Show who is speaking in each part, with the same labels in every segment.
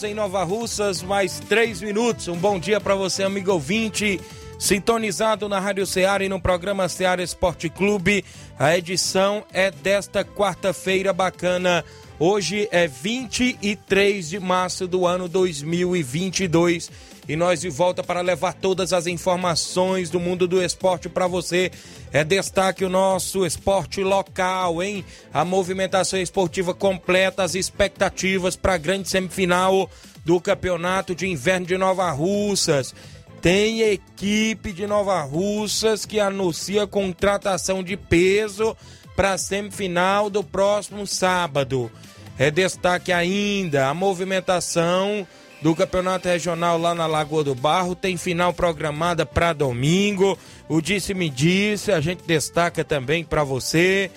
Speaker 1: Horas em Nova Russas, mais 3 minutos. Um bom dia para você, amigo ouvinte, sintonizado na Rádio Ceará e no programa Ceará Esporte Clube. A edição é desta quarta-feira bacana. Hoje é 23 de março do ano 2022 e nós de volta para levar todas as informações do mundo do esporte para você. É destaque o nosso esporte local, hein? A movimentação esportiva completa, as expectativas para a grande semifinal do Campeonato de Inverno de Nova Russas. Tem equipe de Nova Russas que anuncia contratação de peso para a semifinal do próximo sábado. É destaque ainda a movimentação do Campeonato Regional lá na Lagoa do Barro. Tem final programada para domingo. O Disse-me Disse, a gente destaca também para você.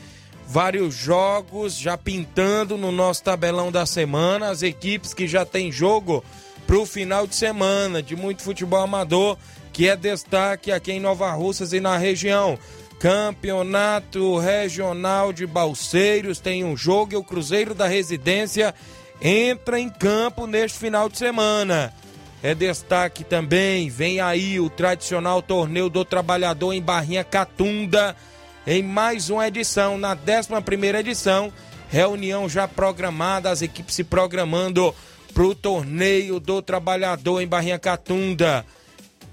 Speaker 1: Vários jogos já pintando no nosso tabelão da semana. As equipes que já tem jogo para o final de semana de muito futebol amador, que é destaque aqui em Nova Russas e na região. Campeonato Regional de Balseiros tem um jogo e o Cruzeiro da Residência entra em campo neste final de semana. É destaque também, vem aí o tradicional torneio do trabalhador em Barrinha Catunda, em mais uma edição, na 11 edição, reunião já programada, as equipes se programando para o torneio do trabalhador em Barrinha Catunda.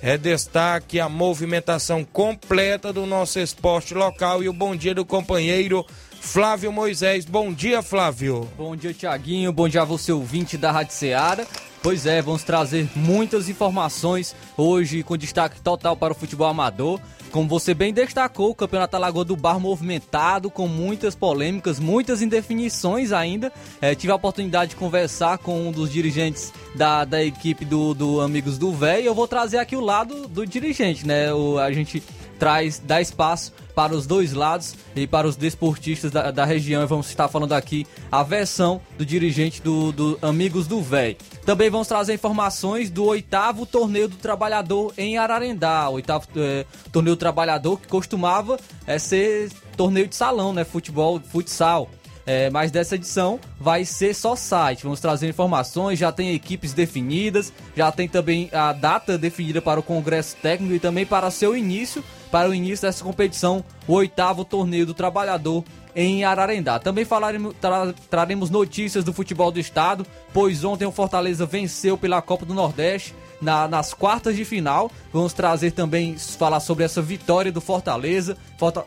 Speaker 1: É destaque a movimentação completa do nosso esporte local e o bom dia do companheiro Flávio Moisés. Bom dia, Flávio.
Speaker 2: Bom dia, Tiaguinho. Bom dia a você, ouvinte da Rádio Ceará. Pois é, vamos trazer muitas informações hoje com destaque total para o futebol amador. Como você bem destacou, o Campeonato Alagoa do Bar movimentado, com muitas polêmicas, muitas indefinições ainda. É, tive a oportunidade de conversar com um dos dirigentes da, da equipe do, do Amigos do Véio. Eu vou trazer aqui o lado do dirigente, né? O, a gente traz, dá espaço para os dois lados e para os desportistas da, da região. E vamos estar falando aqui a versão do dirigente do, do Amigos do Véi. Também vamos trazer informações do oitavo torneio do trabalhador em Ararendá. O oitavo é, torneio do trabalhador que costumava é, ser torneio de salão, né? Futebol, futsal. É, mas dessa edição vai ser só site. Vamos trazer informações, já tem equipes definidas, já tem também a data definida para o Congresso Técnico e também para seu início, para o início dessa competição, o oitavo torneio do trabalhador em Ararendá. Também falaremos, tra, traremos notícias do futebol do estado, pois ontem o Fortaleza venceu pela Copa do Nordeste na, nas quartas de final. Vamos trazer também, falar sobre essa vitória do Fortaleza. Forta,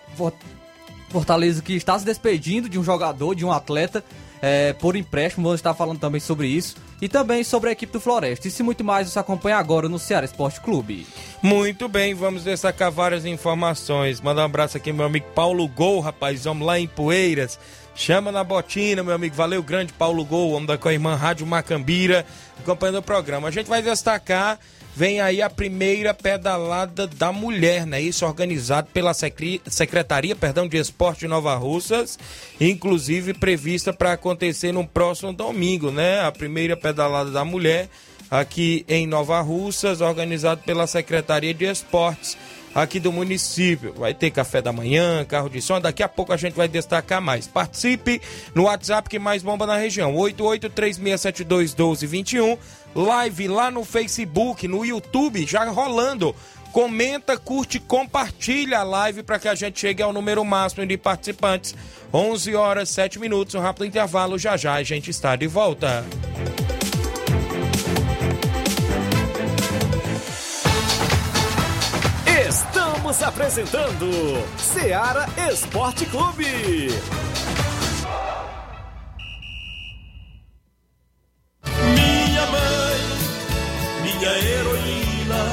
Speaker 2: Fortaleza que está se despedindo de um jogador, de um atleta, é, por empréstimo. Vamos estar falando também sobre isso. E também sobre a equipe do Floresta. E se muito mais, você acompanha agora no Ceará Esporte Clube.
Speaker 1: Muito bem, vamos destacar várias informações. Manda um abraço aqui, meu amigo Paulo Gol, rapaz. Vamos lá em Poeiras. Chama na botina, meu amigo. Valeu, grande Paulo Gol, homem da Coimã Rádio Macambira, acompanhando o programa. A gente vai destacar vem aí a primeira pedalada da mulher, né? Isso organizado pela Secretaria, perdão, de Esporte de Nova Russas, inclusive prevista para acontecer no próximo domingo, né? A primeira pedalada da mulher aqui em Nova Russas, organizado pela Secretaria de Esportes aqui do município. Vai ter café da manhã, carro de som, daqui a pouco a gente vai destacar mais. Participe no WhatsApp que mais bomba na região, 8836721221 live lá no Facebook, no YouTube, já rolando. Comenta, curte, compartilha a live para que a gente chegue ao número máximo de participantes. 11 horas 7 minutos, um rápido intervalo. Já já a gente está de volta.
Speaker 3: Estamos apresentando Seara Esporte Clube.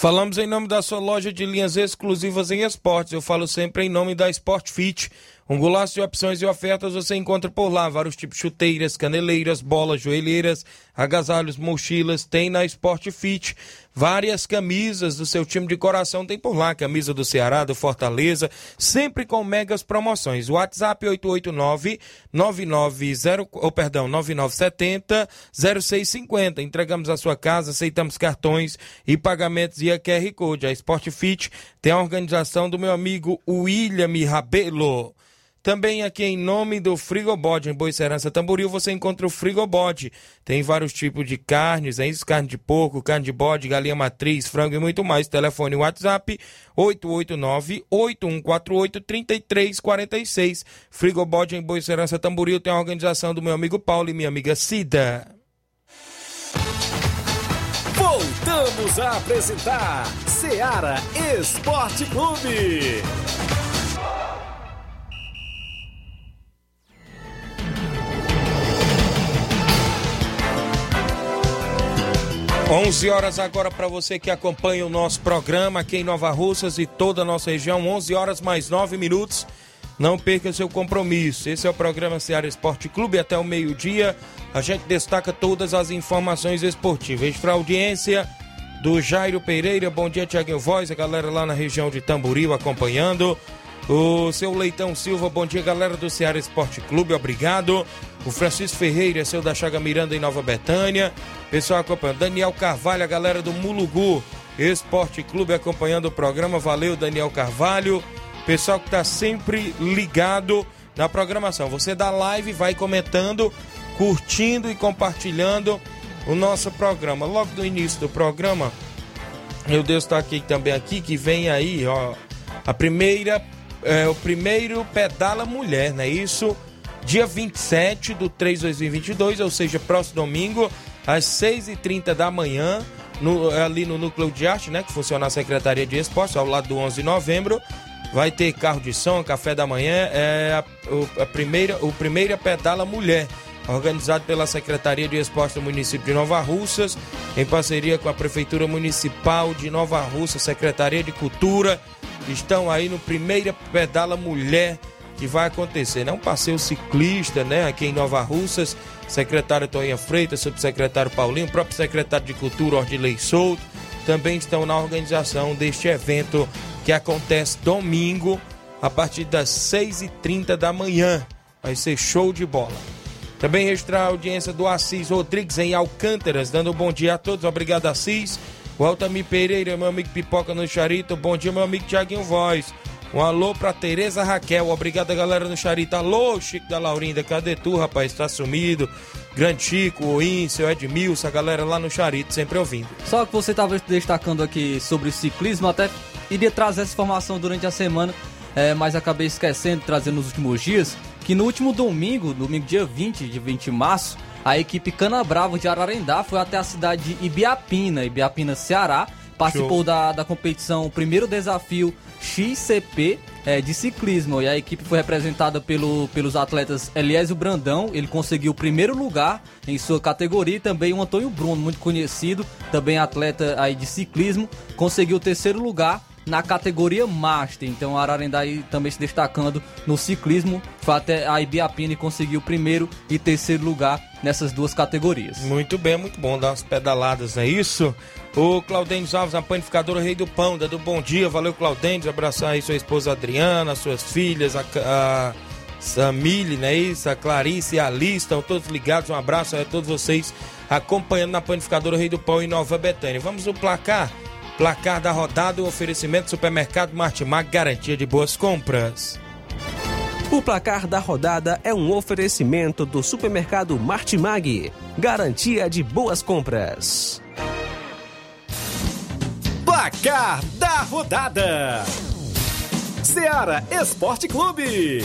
Speaker 1: Falamos em nome da sua loja de linhas exclusivas em esportes. Eu falo sempre em nome da Sport Fit. Um golaço de opções e ofertas você encontra por lá. Vários tipos de chuteiras, caneleiras, bolas, joelheiras, agasalhos, mochilas. Tem na Sport Fit. Várias camisas do seu time de coração tem por lá. Camisa do Ceará, do Fortaleza. Sempre com megas promoções. WhatsApp 889-990, oh, perdão, 9970-0650. Entregamos a sua casa, aceitamos cartões e pagamentos via QR Code. A Sport Fit tem a organização do meu amigo William Rabelo. Também aqui em nome do Frigobode, em Boicerança Tamboril, você encontra o Frigobode. Tem vários tipos de carnes, é isso? Carne de porco, carne de bode, galinha matriz, frango e muito mais. Telefone WhatsApp 889-8148-3346. Frigobode em Boicerança Tamboril tem a organização do meu amigo Paulo e minha amiga Cida.
Speaker 3: Voltamos a apresentar Seara Esporte Clube.
Speaker 1: 11 horas agora para você que acompanha o nosso programa aqui em Nova Russas e toda a nossa região. 11 horas mais 9 minutos. Não perca seu compromisso. Esse é o programa Ceará Esporte Clube. Até o meio-dia a gente destaca todas as informações esportivas. Para a audiência do Jairo Pereira. Bom dia, Tiaguinho Voz. A galera lá na região de Tamboril acompanhando. O seu Leitão Silva, bom dia, galera do Ceará Esporte Clube, obrigado. O Francisco Ferreira, seu da Chaga Miranda em Nova Betânia. Pessoal acompanhando. Daniel Carvalho, a galera do Mulugu Esporte Clube acompanhando o programa. Valeu, Daniel Carvalho. Pessoal que está sempre ligado na programação. Você da live vai comentando, curtindo e compartilhando o nosso programa. Logo no início do programa, eu destaquei também aqui que vem aí, ó, a primeira é, o primeiro pedala mulher, não é isso? Dia 27 do 3 de 2022, ou seja, próximo domingo, às 6h30 da manhã, no, ali no Núcleo de Arte, né? Que funciona a Secretaria de Esportes, ao lado do 11 de novembro. Vai ter carro de som, café da manhã, é a, a primeira, o primeira pedala mulher, organizado pela Secretaria de Esportes do município de Nova Russas, em parceria com a Prefeitura Municipal de Nova Russa, Secretaria de Cultura, estão aí no Primeira Pedala Mulher que vai acontecer. É um passeio ciclista, né? Aqui em Nova Russas, secretário Toinha Freitas, subsecretário Paulinho, próprio secretário de Cultura Ordilei Souto, também estão na organização deste evento que acontece domingo a partir das 6h30 da manhã. Vai ser show de bola. Também registrar a audiência do Assis Rodrigues em Alcântaras, dando um bom dia a todos. Obrigado, Assis. O Altamir Pereira, meu amigo Pipoca no Charito. Bom dia, meu amigo Tiaguinho Voz. Um alô pra Tereza Raquel. Obrigado, galera no Charito. Alô, Chico da Laurinda. Cadê tu, rapaz? Tá sumido. Grande Chico, o Íncel, Edmilson, a galera lá no Charito, sempre ouvindo.
Speaker 2: Só que você estava destacando aqui sobre ciclismo, até iria trazer essa informação durante a semana, é, mas acabei esquecendo, trazendo nos últimos dias, que no último domingo, domingo dia 20, de 20 de março, a equipe Cana Bravo de Ararendá foi até a cidade de Ibiapina, Ibiapina, Ceará. Participou da, da competição, primeiro desafio XCP é, de ciclismo. E a equipe foi representada pelo, pelos atletas Eliésio Brandão, ele conseguiu o primeiro lugar em sua categoria. E também o Antônio Bruno, muito conhecido, também atleta aí de ciclismo, conseguiu o terceiro lugar na categoria Master. Então a Ararendá também se destacando no ciclismo. Foi até a Ibiapina e conseguiu primeiro e terceiro lugar nessas duas categorias.
Speaker 1: Muito bem, muito bom dar umas pedaladas, não é isso? O Claudênio Alves, a panificadora Rei do Pão, dando bom dia. Valeu, Claudênio. Abraçar aí sua esposa Adriana, suas filhas, a, a Samile, né? Isso, a Clarice e a Alice, estão todos ligados. Um abraço a todos vocês acompanhando na panificadora Rei do Pão em Nova Betânia. Vamos no placar. Placar da rodada, o oferecimento do supermercado Martimag, garantia de boas compras.
Speaker 4: O placar da rodada é um oferecimento do supermercado Martimag. Garantia de boas compras.
Speaker 3: Placar da rodada: Seara Esporte Clube.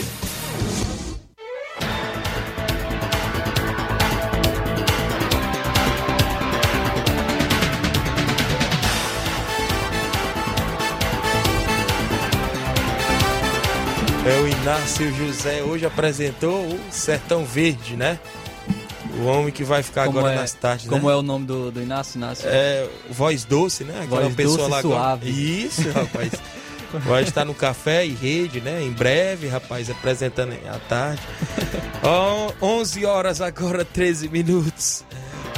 Speaker 1: É, o Inácio José hoje apresentou o Sertão Verde, né? O homem que vai ficar
Speaker 2: Como
Speaker 1: agora
Speaker 2: é-
Speaker 1: nas tardes,
Speaker 2: Como
Speaker 1: né?
Speaker 2: é o nome do, do Inácio? Inácio?
Speaker 1: É, voz doce, né? Aquela
Speaker 2: Voz
Speaker 1: pessoa
Speaker 2: doce
Speaker 1: lá
Speaker 2: suave.
Speaker 1: Isso, rapaz. Vai estar no café e rede, né? Em breve, rapaz, apresentando à tarde. Ó, 11 horas agora, 13 minutos.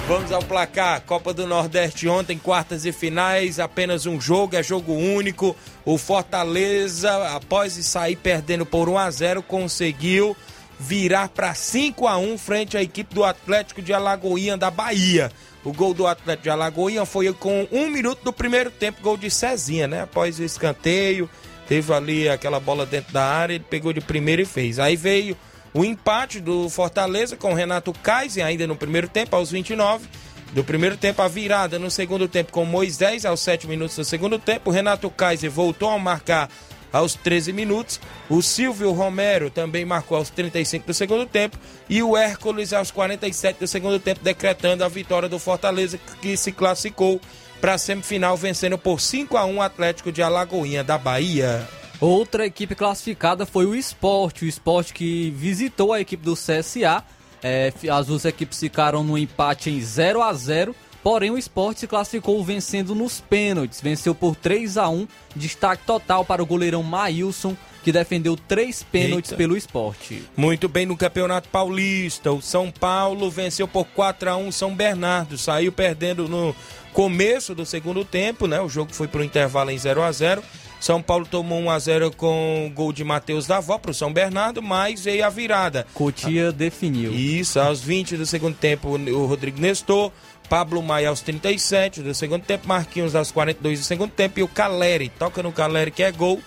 Speaker 1: Vamos ao placar. Copa do Nordeste ontem, quartas e finais, apenas um jogo, é jogo único. O Fortaleza, após sair perdendo por 1 a 0, conseguiu virar para 5 a 1 frente à equipe do Atlético de Alagoinha da Bahia. O gol do Atlético de Alagoinha foi com um minuto do primeiro tempo, gol de Cezinha, né? Após o escanteio, teve ali aquela bola dentro da área, ele pegou de primeiro e fez. Aí veio o empate do Fortaleza com Renato Kaiser ainda no primeiro tempo, aos 29 do primeiro tempo. A virada no segundo tempo com Moisés, aos 7 minutos do segundo tempo. O Renato Kaiser voltou a marcar aos 13 minutos. O Silvio Romero também marcou aos 35 do segundo tempo. E o Hércules aos 47 do segundo tempo, decretando a vitória do Fortaleza, que se classificou para a semifinal, vencendo por 5 a 1 o Atlético de Alagoinha da Bahia.
Speaker 2: Outra equipe classificada foi o Esporte, o Esporte que visitou a equipe do CSA. É, as duas equipes ficaram no empate em 0 a 0 porém o Esporte se classificou vencendo nos pênaltis, venceu por 3 a 1 destaque total para o goleirão Maílson, que defendeu três pênaltis
Speaker 1: Eita.
Speaker 2: pelo Esporte.
Speaker 1: Muito bem no Campeonato Paulista. O São Paulo venceu por 4 a 1 São Bernardo. Saiu perdendo no começo do segundo tempo, né? O jogo foi para o intervalo em 0 a 0 São Paulo tomou 1 a 0 com o gol de Matheus Davó para o São Bernardo, mas veio a virada.
Speaker 2: Cotia definiu.
Speaker 1: Isso, aos 20 do segundo tempo, o Rodrigo Nestor. Pablo Maia aos 37 do segundo tempo, Marquinhos aos 42 do segundo tempo e o Caleri, toca no Caleri que é gol.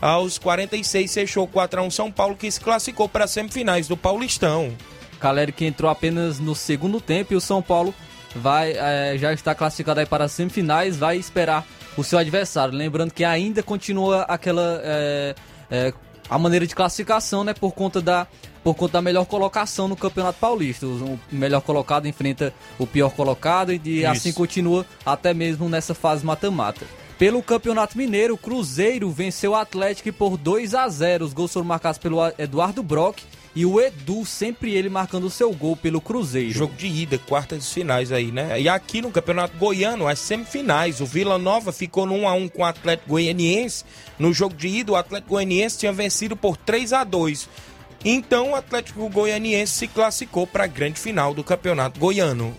Speaker 1: Aos 46 fechou 4 a 1 São Paulo que se classificou para as semifinais do Paulistão.
Speaker 2: Caleri que entrou apenas no segundo tempo e o São Paulo vai eh, já está classificado aí para as semifinais, vai esperar o seu adversário. Lembrando que ainda continua aquela eh, eh, a maneira de classificação, né, por conta da por conta da melhor colocação no Campeonato Paulista. O melhor colocado enfrenta o pior colocado e de- assim continua até mesmo nessa fase mata-mata. Pelo Campeonato Mineiro, o Cruzeiro venceu o Atlético por 2 a 0. Os gols foram marcados pelo Eduardo Brock e o Edu, sempre ele marcando o seu gol pelo Cruzeiro.
Speaker 1: Jogo de ida, quartas de finais aí, né? E aqui no Campeonato Goiano, as semifinais, o Vila Nova ficou no 1 a 1 com o Atlético Goianiense. No jogo de ida, o Atlético Goianiense tinha vencido por 3 a 2. Então, o Atlético Goianiense se classificou para a grande final do Campeonato Goiano.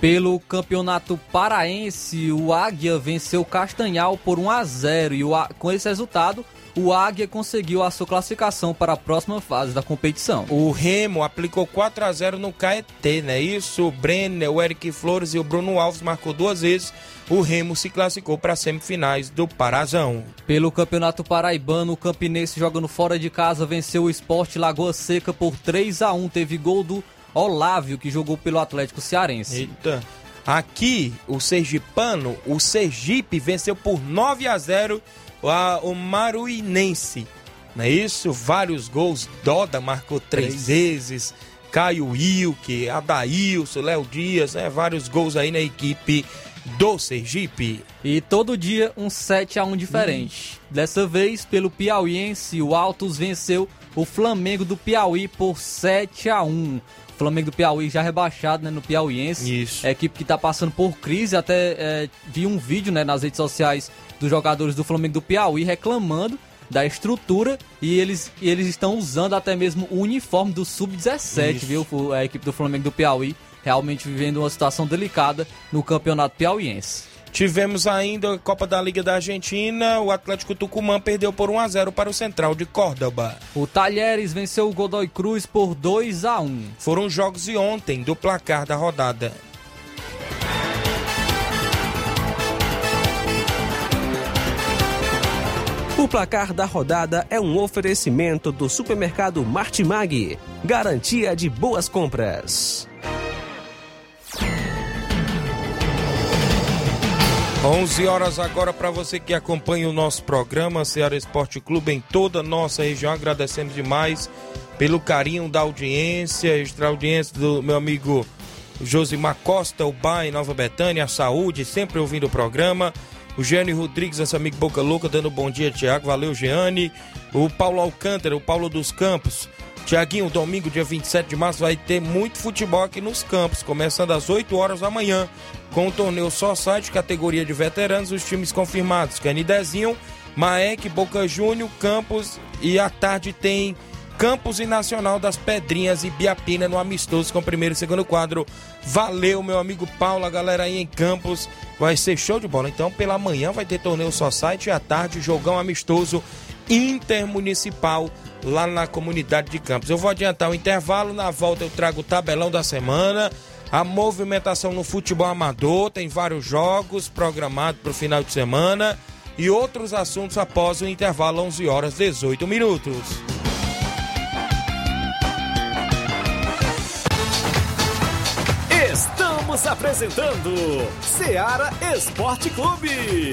Speaker 2: Pelo Campeonato Paraense, o Águia venceu o Castanhal por 1 a 0 e o com esse resultado, o Águia conseguiu a sua classificação para a próxima fase da competição.
Speaker 1: O Remo aplicou 4 a 0 no Caeté, né? Isso, o Brenner, o Eric Flores e o Bruno Alves marcou duas vezes. O Remo se classificou para as semifinais do Parazão.
Speaker 2: Pelo Campeonato Paraibano, o Campinense jogando fora de casa venceu o Esporte Lagoa Seca por 3 a 1 Teve gol do Olávio, que jogou pelo Atlético Cearense.
Speaker 1: Eita. Aqui, o Sergipano, o Sergipe venceu por 9 a 0 a- o Maruinense. Não é isso? Vários gols. Doda marcou três vezes. Caio Wilke, Adailson, Léo Dias, né? Vários gols aí na equipe do Sergipe.
Speaker 2: E todo dia um 7 a 1 diferente. Dessa vez, pelo Piauiense, o Altos venceu o Flamengo do Piauí por 7 a 1 O Flamengo do Piauí já rebaixado né, no Piauiense.
Speaker 1: Isso.
Speaker 2: É equipe que está passando por crise. Até é, vi um vídeo né, nas redes sociais dos jogadores do Flamengo do Piauí reclamando da estrutura e eles, e eles estão usando até mesmo o uniforme do Sub-17,
Speaker 1: Isso.
Speaker 2: viu? A equipe do Flamengo do Piauí realmente vivendo uma situação delicada no campeonato piauiense.
Speaker 1: Tivemos ainda a Copa da Liga da Argentina. O Atlético Tucumã perdeu por 1 a 0 para o Central de Córdoba.
Speaker 2: O Talheres venceu o Godoy Cruz por 2 a 1
Speaker 1: Foram jogos de ontem do placar da rodada.
Speaker 4: O O placar da rodada é um oferecimento do supermercado Martimag, garantia de boas compras.
Speaker 1: 11 horas agora para você que acompanha o nosso programa Ceará Esporte Clube em toda a nossa região. Agradecendo demais pelo carinho da audiência, extra audiência do meu amigo Josimar Costa, o Bai, Nova Betânia, a Saúde, sempre ouvindo o programa. O Gianni Rodrigues, nosso amigo Boca Louca, dando bom dia, Tiago. Valeu, Gianni. O Paulo Alcântara, o Paulo dos Campos. Tiaguinho, domingo, dia 27 de março, vai ter muito futebol aqui nos campos, começando às 8 horas da manhã, com o torneio só site, categoria de veteranos, os times confirmados: Canidezinho, Maek, Boca Júnior, Campos e à tarde tem Campos e Nacional das Pedrinhas e Biapina no amistoso com o primeiro e segundo quadro. Valeu, meu amigo Paulo, a galera aí em Campos. Vai ser show de bola. Então, pela manhã vai ter torneio só site e à tarde jogão amistoso intermunicipal lá na comunidade de Campos. Eu vou adiantar o intervalo, na volta eu trago o tabelão da semana, a movimentação no futebol amador, tem vários jogos programados para o final de semana e outros assuntos após o intervalo 11 horas 18 minutos.
Speaker 3: Estamos apresentando Seara Esporte Clube.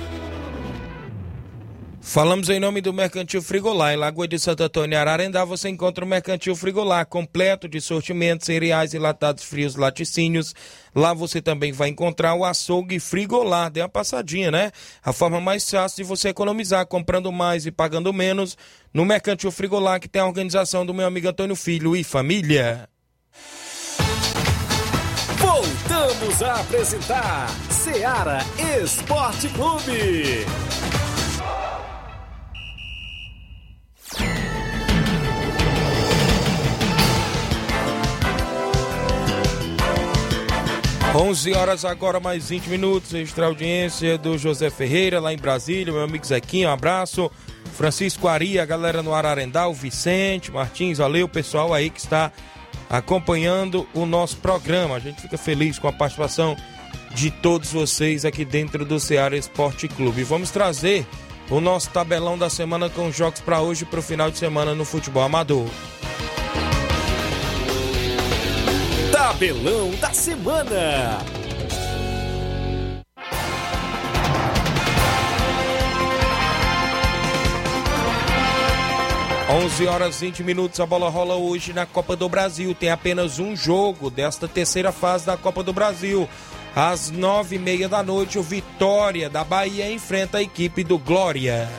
Speaker 1: Falamos em nome do Mercantil Frigolá. Em Lagoa de Santo Antônio, Ararendá, você encontra o Mercantil Frigolá, completo de sortimentos, cereais, enlatados frios, laticínios. Lá você também vai encontrar o açougue Frigolá. Dê uma passadinha, né? A forma mais fácil de você economizar, comprando mais e pagando menos, no Mercantil Frigolá, que tem a organização do meu amigo Antônio Filho e família.
Speaker 3: Voltamos a apresentar Seara Esporte Clube.
Speaker 1: 11 horas agora, mais 20 minutos. Extra audiência do José Ferreira, lá em Brasília. Meu amigo Zequinho, um abraço. Francisco Aria, galera no Ararendá, o Vicente Martins, valeu, pessoal aí que está acompanhando o nosso programa. A gente fica feliz com a participação de todos vocês aqui dentro do Ceará Esporte Clube. Vamos trazer o nosso tabelão da semana com jogos para hoje e para o final de semana no futebol amador.
Speaker 3: Tabelão da semana.
Speaker 1: Onze horas 20 minutos, a bola rola hoje na Copa do Brasil. Tem apenas um jogo desta terceira fase da Copa do Brasil. Às nove e meia da noite, o Vitória da Bahia enfrenta a equipe do Glória.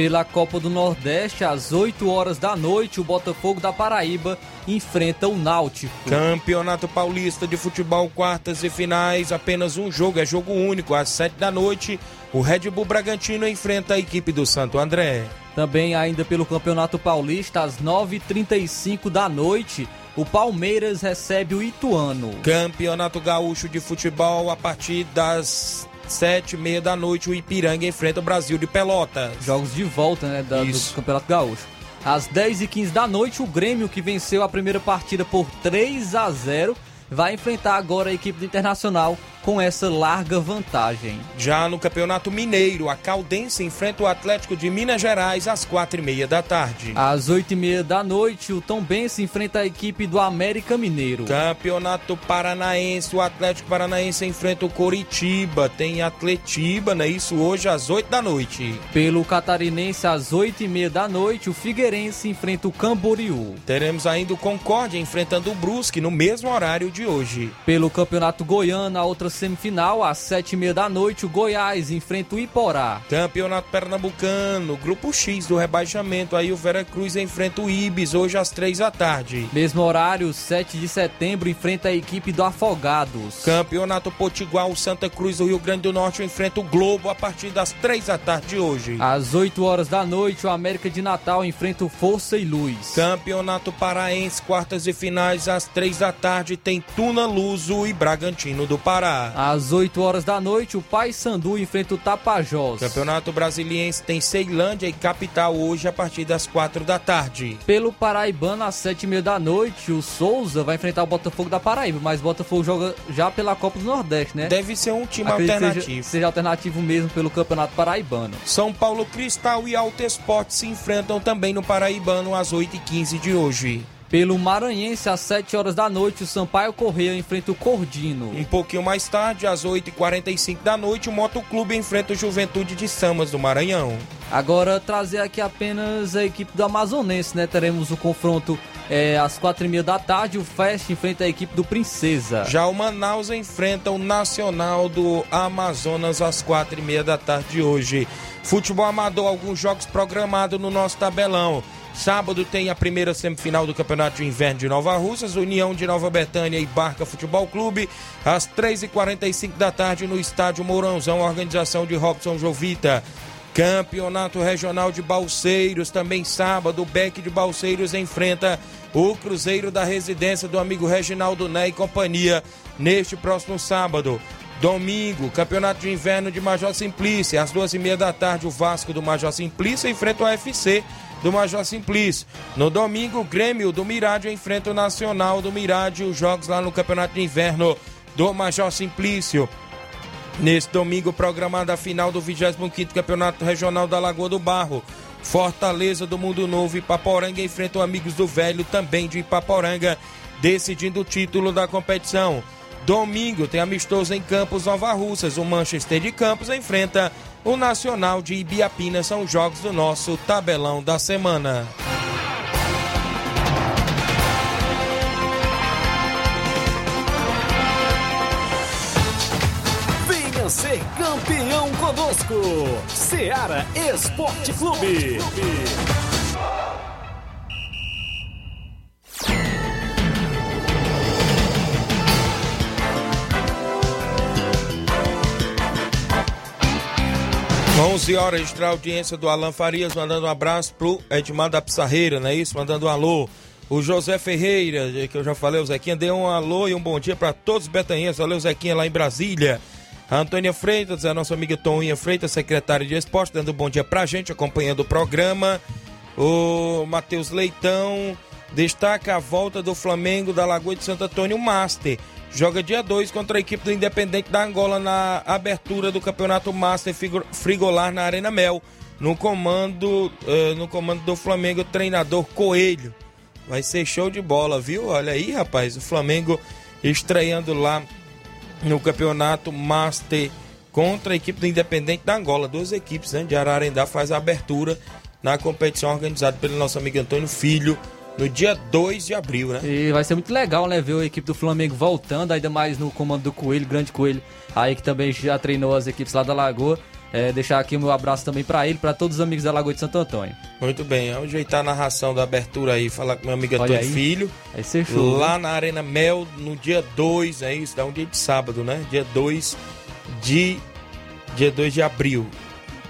Speaker 2: Pela Copa do Nordeste, às 8 horas da noite, o Botafogo da Paraíba enfrenta o Náutico.
Speaker 1: Campeonato Paulista de Futebol, quartas e finais, apenas um jogo, é jogo único. Às 7 da noite, o Red Bull Bragantino enfrenta a equipe do Santo André.
Speaker 2: Também ainda pelo Campeonato Paulista, às 9h35 da noite, o Palmeiras recebe o Ituano.
Speaker 1: Campeonato Gaúcho de Futebol, a partir das sete e meia da noite, o Ipiranga enfrenta o Brasil de Pelotas.
Speaker 2: Jogos de volta, né, da, do. Campeonato Gaúcho. Às 10h15 da noite, o Grêmio, que venceu a primeira partida por 3 a 0 vai enfrentar agora a equipe do Internacional com essa larga vantagem.
Speaker 1: Já no Campeonato Mineiro, a Caldense enfrenta o Atlético de Minas Gerais às quatro e meia da tarde.
Speaker 2: Às 8h30 da noite, o Tom Bense enfrenta a equipe do América Mineiro.
Speaker 1: Campeonato Paranaense, o Atlético Paranaense enfrenta o Coritiba. Tem Atletiba, né? Isso hoje às 8 da noite.
Speaker 2: Pelo Catarinense, às 8h30 da noite, o Figueirense enfrenta o Camboriú.
Speaker 1: Teremos ainda o Concórdia enfrentando o Brusque no mesmo horário de hoje.
Speaker 2: Pelo Campeonato Goiano, a outra semifinal, às sete e meia da noite, o Goiás enfrenta o Iporá.
Speaker 1: Campeonato Pernambucano, grupo X do rebaixamento. Aí o Vera Cruz enfrenta o Ibis hoje às três da tarde.
Speaker 2: Mesmo horário, 7 de setembro, enfrenta a equipe do Afogados.
Speaker 1: Campeonato Potiguar, o Santa Cruz do Rio Grande do Norte enfrenta o Globo a partir das três da tarde de hoje.
Speaker 2: Às 8 horas da noite, o América de Natal enfrenta o Força e Luz.
Speaker 1: Campeonato Paraense, quartas e finais às três da tarde tem Tuna Luso e Bragantino do Pará.
Speaker 2: Às 8 horas da noite, o Paysandu enfrenta o Tapajós.
Speaker 1: Campeonato Brasiliense tem Ceilândia e Capital hoje a partir das quatro da tarde.
Speaker 2: Pelo Paraibano, às 7 e meia da noite, o Souza vai enfrentar o Botafogo da Paraíba, mas o Botafogo joga já pela Copa do Nordeste, né?
Speaker 1: Deve ser um time
Speaker 2: Acredito
Speaker 1: alternativo.
Speaker 2: Seja, seja alternativo mesmo pelo Campeonato Paraibano.
Speaker 1: São Paulo Cristal e Alto Esporte se enfrentam também no Paraibano às 8h15 de hoje.
Speaker 2: Pelo Maranhense, às 7 horas da noite, o Sampaio Correia enfrenta o Cordino.
Speaker 1: Um pouquinho mais tarde, às 8h45 da noite, o Motoclube enfrenta o Juventude de Samas do Maranhão.
Speaker 2: Agora, trazer aqui apenas a equipe do Amazonense, né? Teremos o confronto é, às 4 e meia da tarde. O Fest enfrenta a equipe do Princesa.
Speaker 1: Já o Manaus enfrenta o Nacional do Amazonas às 4h30 da tarde de hoje. Futebol amador, alguns jogos programados no nosso tabelão. Sábado tem a primeira semifinal do Campeonato de Inverno de Nova Russas, União de Nova Betânia e Barca Futebol Clube, às 3h45 da tarde no Estádio Mourãozão, organização de Robson Jovita. Campeonato Regional de Balseiros, também sábado, o Beck de Balseiros enfrenta o Cruzeiro da Residência do amigo Reginaldo Né e companhia neste próximo sábado. Domingo, Campeonato de Inverno de Major Simplício. Às duas e meia da tarde, o Vasco do Major Simplício enfrenta o UFC do Major Simplício. No domingo, o Grêmio do Mirádio enfrenta o Nacional do Mirádio. Os jogos lá no Campeonato de Inverno do Major Simplício. Nesse domingo, programada a final do 25º Campeonato Regional da Lagoa do Barro. Fortaleza do Mundo Novo e Ipaporanga enfrentam Amigos do Velho, também de Ipaporanga, decidindo o título da competição. Domingo tem amistoso em Campos Nova Russas. O Manchester de Campos enfrenta o Nacional de Ibiapina. São os jogos do nosso tabelão da semana.
Speaker 3: Venha ser campeão conosco. Seara Esporte Clube.
Speaker 1: 11 horas extra audiência do Alan Farias, mandando um abraço pro Edmar da Pissarreira, não é isso? Mandando um alô. O José Ferreira, que eu já falei, o Zequinha, deu um alô e um bom dia para todos os betanhenses. Valeu, Zequinha, lá em Brasília. A Antônia Freitas, a nossa amiga Toninha Freitas, secretária de esporte, dando um bom dia pra gente, acompanhando o programa. O Matheus Leitão destaca a volta do Flamengo da Lagoa de Santo Antônio Master. Joga dia 2 contra a equipe do Independente da Angola na abertura do Campeonato Master Frigolar na Arena Mel. No comando, eh, no comando do Flamengo, treinador Coelho. Vai ser show de bola, viu? Olha aí, rapaz, o Flamengo estreando lá no Campeonato Master contra a equipe do Independente da Angola. Duas equipes né, de Ararendá faz a abertura na competição organizada pelo nosso amigo Antônio Filho no dia 2 de abril, né?
Speaker 2: E vai ser muito legal, né? Ver a equipe do Flamengo voltando, ainda mais no comando do Coelho, grande Coelho, aí que também já treinou as equipes lá da Lagoa. É, deixar aqui o meu abraço também pra ele, pra todos os amigos da Lagoa de Santo Antônio.
Speaker 1: Muito bem, vamos ajeitar a narração da abertura aí, falar com meu amigo Antônio
Speaker 2: aí.
Speaker 1: Filho.
Speaker 2: Vai ser show.
Speaker 1: Lá
Speaker 2: né?
Speaker 1: na Arena Mel, no dia 2, é isso, dá um dia de sábado, né? Dia 2 de. Dia 2 de abril.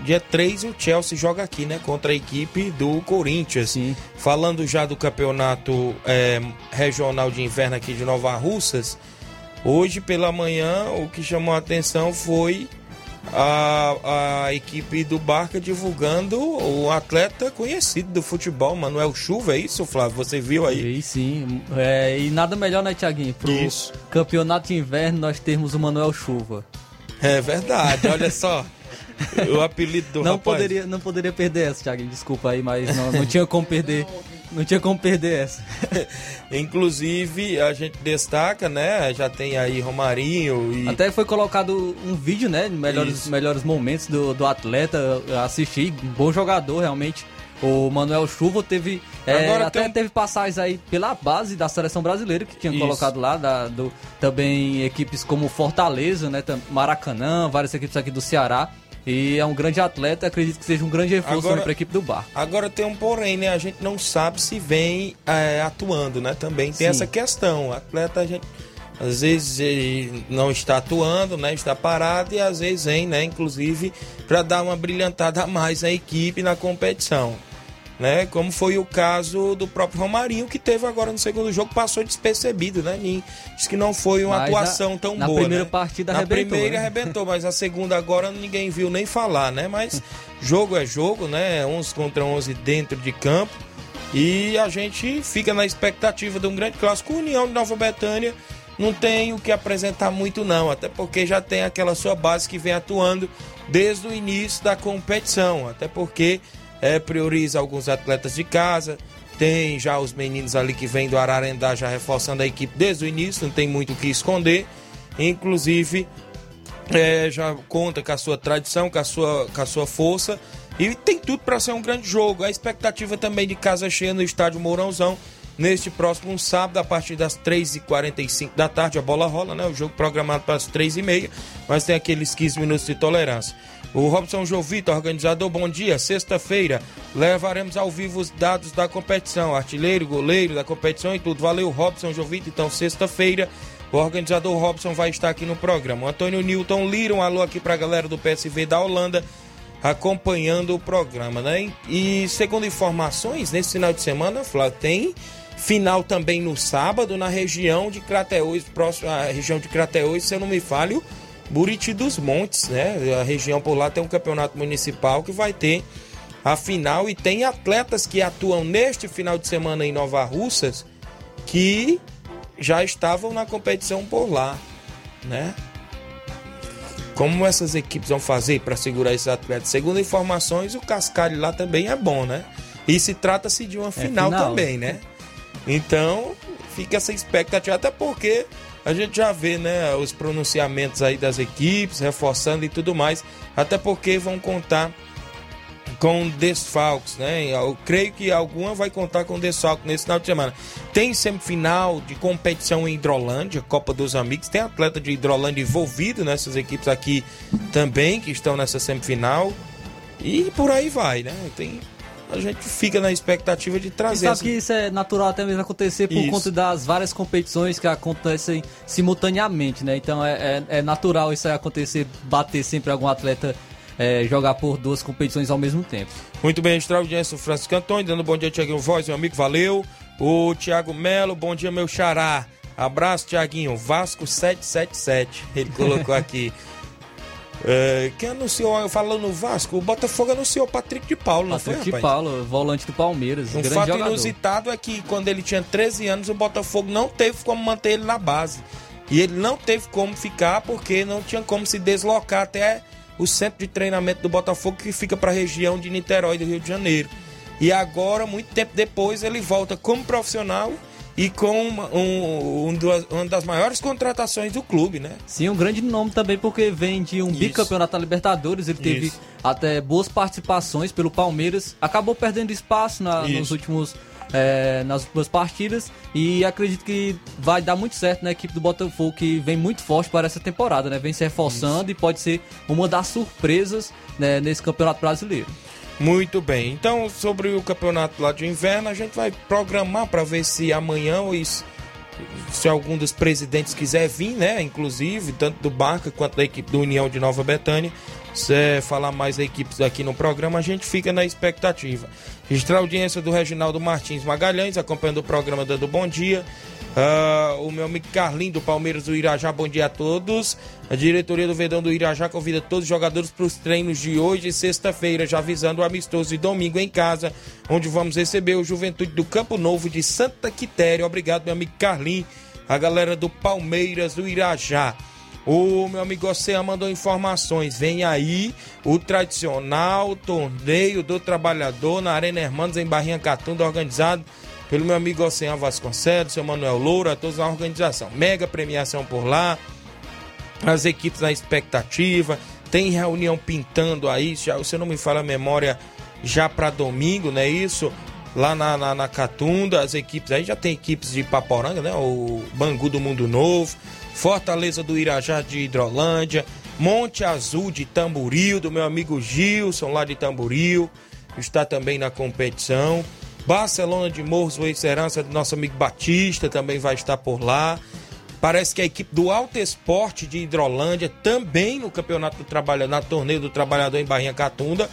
Speaker 1: Dia 3 o Chelsea joga aqui, né? Contra a equipe do Corinthians.
Speaker 2: Sim.
Speaker 1: Falando já do campeonato é, regional de inverno aqui de Nova Russas, hoje pela manhã o que chamou a atenção foi a, a equipe do Barca divulgando o atleta conhecido do futebol, Manuel Chuva, é isso, Flávio? Você viu aí?
Speaker 2: E sim, é, e nada melhor, né, Tiaguinho? Pro
Speaker 1: Isso.
Speaker 2: campeonato de inverno nós termos o Manuel Chuva.
Speaker 1: É verdade, olha só. o apelido do
Speaker 2: não
Speaker 1: rapaz.
Speaker 2: poderia, não poderia perder essa, Thiaguinho. Desculpa aí, mas não, não tinha como perder. Não tinha como perder essa.
Speaker 1: Inclusive, a gente destaca, né? Já tem aí Romarinho e.
Speaker 2: Até foi colocado um vídeo, né? Melhores,
Speaker 1: Isso.
Speaker 2: melhores momentos do, do atleta. Assisti, bom jogador, realmente. O Manuel Chuva teve. É, até
Speaker 1: tem
Speaker 2: teve passagens aí pela base da seleção brasileira que tinha
Speaker 1: Isso.
Speaker 2: colocado lá. da- do, também equipes como Fortaleza, né? Maracanã, várias equipes aqui do Ceará. E é um grande atleta, acredito que seja um grande reforço para a equipe do Bar.
Speaker 1: Agora tem um porém, né? A gente não sabe se vem é, atuando, né? Também tem
Speaker 2: Sim.
Speaker 1: essa questão. O atleta, a gente às vezes não está atuando, né? Está parado e às vezes vem, né? Inclusive para dar uma brilhantada a mais à equipe na competição. Né? Como foi o caso do próprio Romarinho, que teve agora no segundo jogo, passou despercebido, né? Nin- Diz que não foi uma
Speaker 2: Mas
Speaker 1: atuação
Speaker 2: na-
Speaker 1: tão
Speaker 2: na
Speaker 1: boa.
Speaker 2: primeira
Speaker 1: né?
Speaker 2: partida
Speaker 1: Na
Speaker 2: arrebentou,
Speaker 1: primeira
Speaker 2: né?
Speaker 1: arrebentou, mas a segunda agora ninguém viu nem falar, né? Mas jogo é jogo, né? 11 contra 11 dentro de campo. E a gente fica na expectativa de um grande clássico. União de Nova Betânia não tem o que apresentar muito, não. Até porque já tem aquela sua base que vem atuando desde o início da competição. Até porque é, prioriza alguns atletas de casa. Tem já os meninos ali que vêm do Ararendá já reforçando a equipe desde o início, não tem muito o que esconder. Inclusive, é, já conta com a sua tradição, com a sua, com a sua força. E tem tudo para ser um grande jogo. A expectativa também de casa cheia no estádio Mourãozão. Neste próximo sábado, a partir das 3h45 da tarde, a bola rola, né? O jogo programado para as 3h30, mas tem aqueles 15 minutos de tolerância. O Robson Jovita, organizador, bom dia. Sexta-feira levaremos ao vivo os dados da competição. Artilheiro, goleiro da competição e tudo. Valeu, Robson Jovita. Então, sexta-feira, o organizador Robson vai estar aqui no programa. O Antônio Newton Lira, um alô aqui pra galera do PSV da Holanda, acompanhando o programa, né? E segundo informações, nesse final de semana, Flávio, tem final também no sábado na região de Crateús, próximo à região de Crateús, se eu não me falho, Buriti dos Montes, né? A região por lá tem um campeonato municipal que vai ter a final e tem atletas que atuam neste final de semana em Nova Russas que já estavam na competição por lá, né? Como essas equipes vão fazer para segurar esses atletas? Segundo informações, o cascalho lá também é bom, né? E se trata-se de uma final,
Speaker 2: final.
Speaker 1: também, né? Então, fica essa expectativa, até porque a gente já vê, né, os pronunciamentos aí das equipes, reforçando e tudo mais, até porque vão contar com desfalques, né? Eu creio que alguma vai contar com desfalque nesse final de semana. Tem semifinal de competição em Hidrolândia, Copa dos Amigos, tem atleta de Hidrolândia envolvido nessas equipes aqui também que estão nessa semifinal. E por aí vai, né? Tem a gente fica na expectativa de
Speaker 2: E
Speaker 1: trazer
Speaker 2: sabe
Speaker 1: essa-
Speaker 2: que isso é natural até mesmo acontecer por
Speaker 1: Isso.
Speaker 2: conta das várias competições que acontecem simultaneamente, né? Então é, é- é natural isso aí acontecer, bater sempre algum atleta é, jogar por duas competições ao mesmo tempo.
Speaker 1: Muito bem, extra audiência, o Francisco Antônio, dando bom dia, Tiaguinho Voz, meu amigo, valeu. O Tiago Melo, bom dia, meu xará. Abraço, Tiaguinho. Vasco 777, ele colocou aqui. É, quem anunciou, falando no Vasco, o Botafogo anunciou o Patrick de Paulo, não
Speaker 2: Patrick
Speaker 1: foi,
Speaker 2: de
Speaker 1: rapaz?
Speaker 2: Paulo, volante do Palmeiras,
Speaker 1: Um
Speaker 2: grande
Speaker 1: fato
Speaker 2: jogador.
Speaker 1: inusitado é que quando ele tinha 13 anos, o Botafogo não teve como manter ele na base. E ele não teve como ficar porque não tinha como se deslocar até o centro de treinamento do Botafogo que fica para a região de Niterói, do Rio de Janeiro. E agora, muito tempo depois, ele volta como profissional e com uma, um- um duas- uma das maiores contratações do clube, né?
Speaker 2: Sim, um grande nome também porque vem de um
Speaker 1: Isso.
Speaker 2: bicampeonato da Libertadores, ele teve
Speaker 1: Isso.
Speaker 2: até boas participações pelo Palmeiras, acabou perdendo espaço na-
Speaker 1: Isso.
Speaker 2: nos últimos é, nas últimas partidas e acredito que vai dar muito certo na equipe do Botafogo que vem muito forte para essa temporada, né? Vem se reforçando e pode ser uma das surpresas né, nesse Campeonato Brasileiro.
Speaker 1: Muito bem. Então, sobre o campeonato lá de inverno, a gente vai programar para ver se amanhã ou isso- se algum dos presidentes quiser vir, né? Inclusive, tanto do Barca quanto da equipe do União de Nova Betânia. Se falar mais da equipe aqui no programa, a gente fica na expectativa. Registrar a audiência do Reginaldo Martins Magalhães, acompanhando o programa dando bom dia. Ah, o meu amigo Carlinho do Palmeiras do Irajá, bom dia a todos. A diretoria do Verdão do Irajá convida todos os jogadores para os treinos de hoje sexta-feira, já avisando o amistoso de domingo em casa, onde vamos receber o Juventude do Campo Novo de Santa Quitéria. Obrigado, meu amigo Carlinho, a galera do Palmeiras do Irajá. O meu amigo Oceano mandou informações. Vem aí o tradicional torneio do trabalhador na Arena Hermanos em Barrinha Catunda, organizado pelo meu amigo Oceano Vasconcelos, seu Manuel Loura, todos na organização. Mega premiação por lá, as equipes na expectativa, Tem reunião pintando aí, já, você não me fala a memória, já para domingo, não é isso? Lá na, na, na, Catunda, as equipes aí já tem equipes de Paporanga, né? O Bangu do Mundo Novo, Fortaleza do Irajá de Hidrolândia, Monte Azul de Tamboril, do meu amigo Gilson lá de Tamboril, está também na competição. Barcelona de Morros do nosso amigo Batista também vai estar por lá. Parece que a equipe do Alto Esporte de Hidrolândia, também no Campeonato do Trabalhador, na Torneio do Trabalhador em Barrinha Catunda,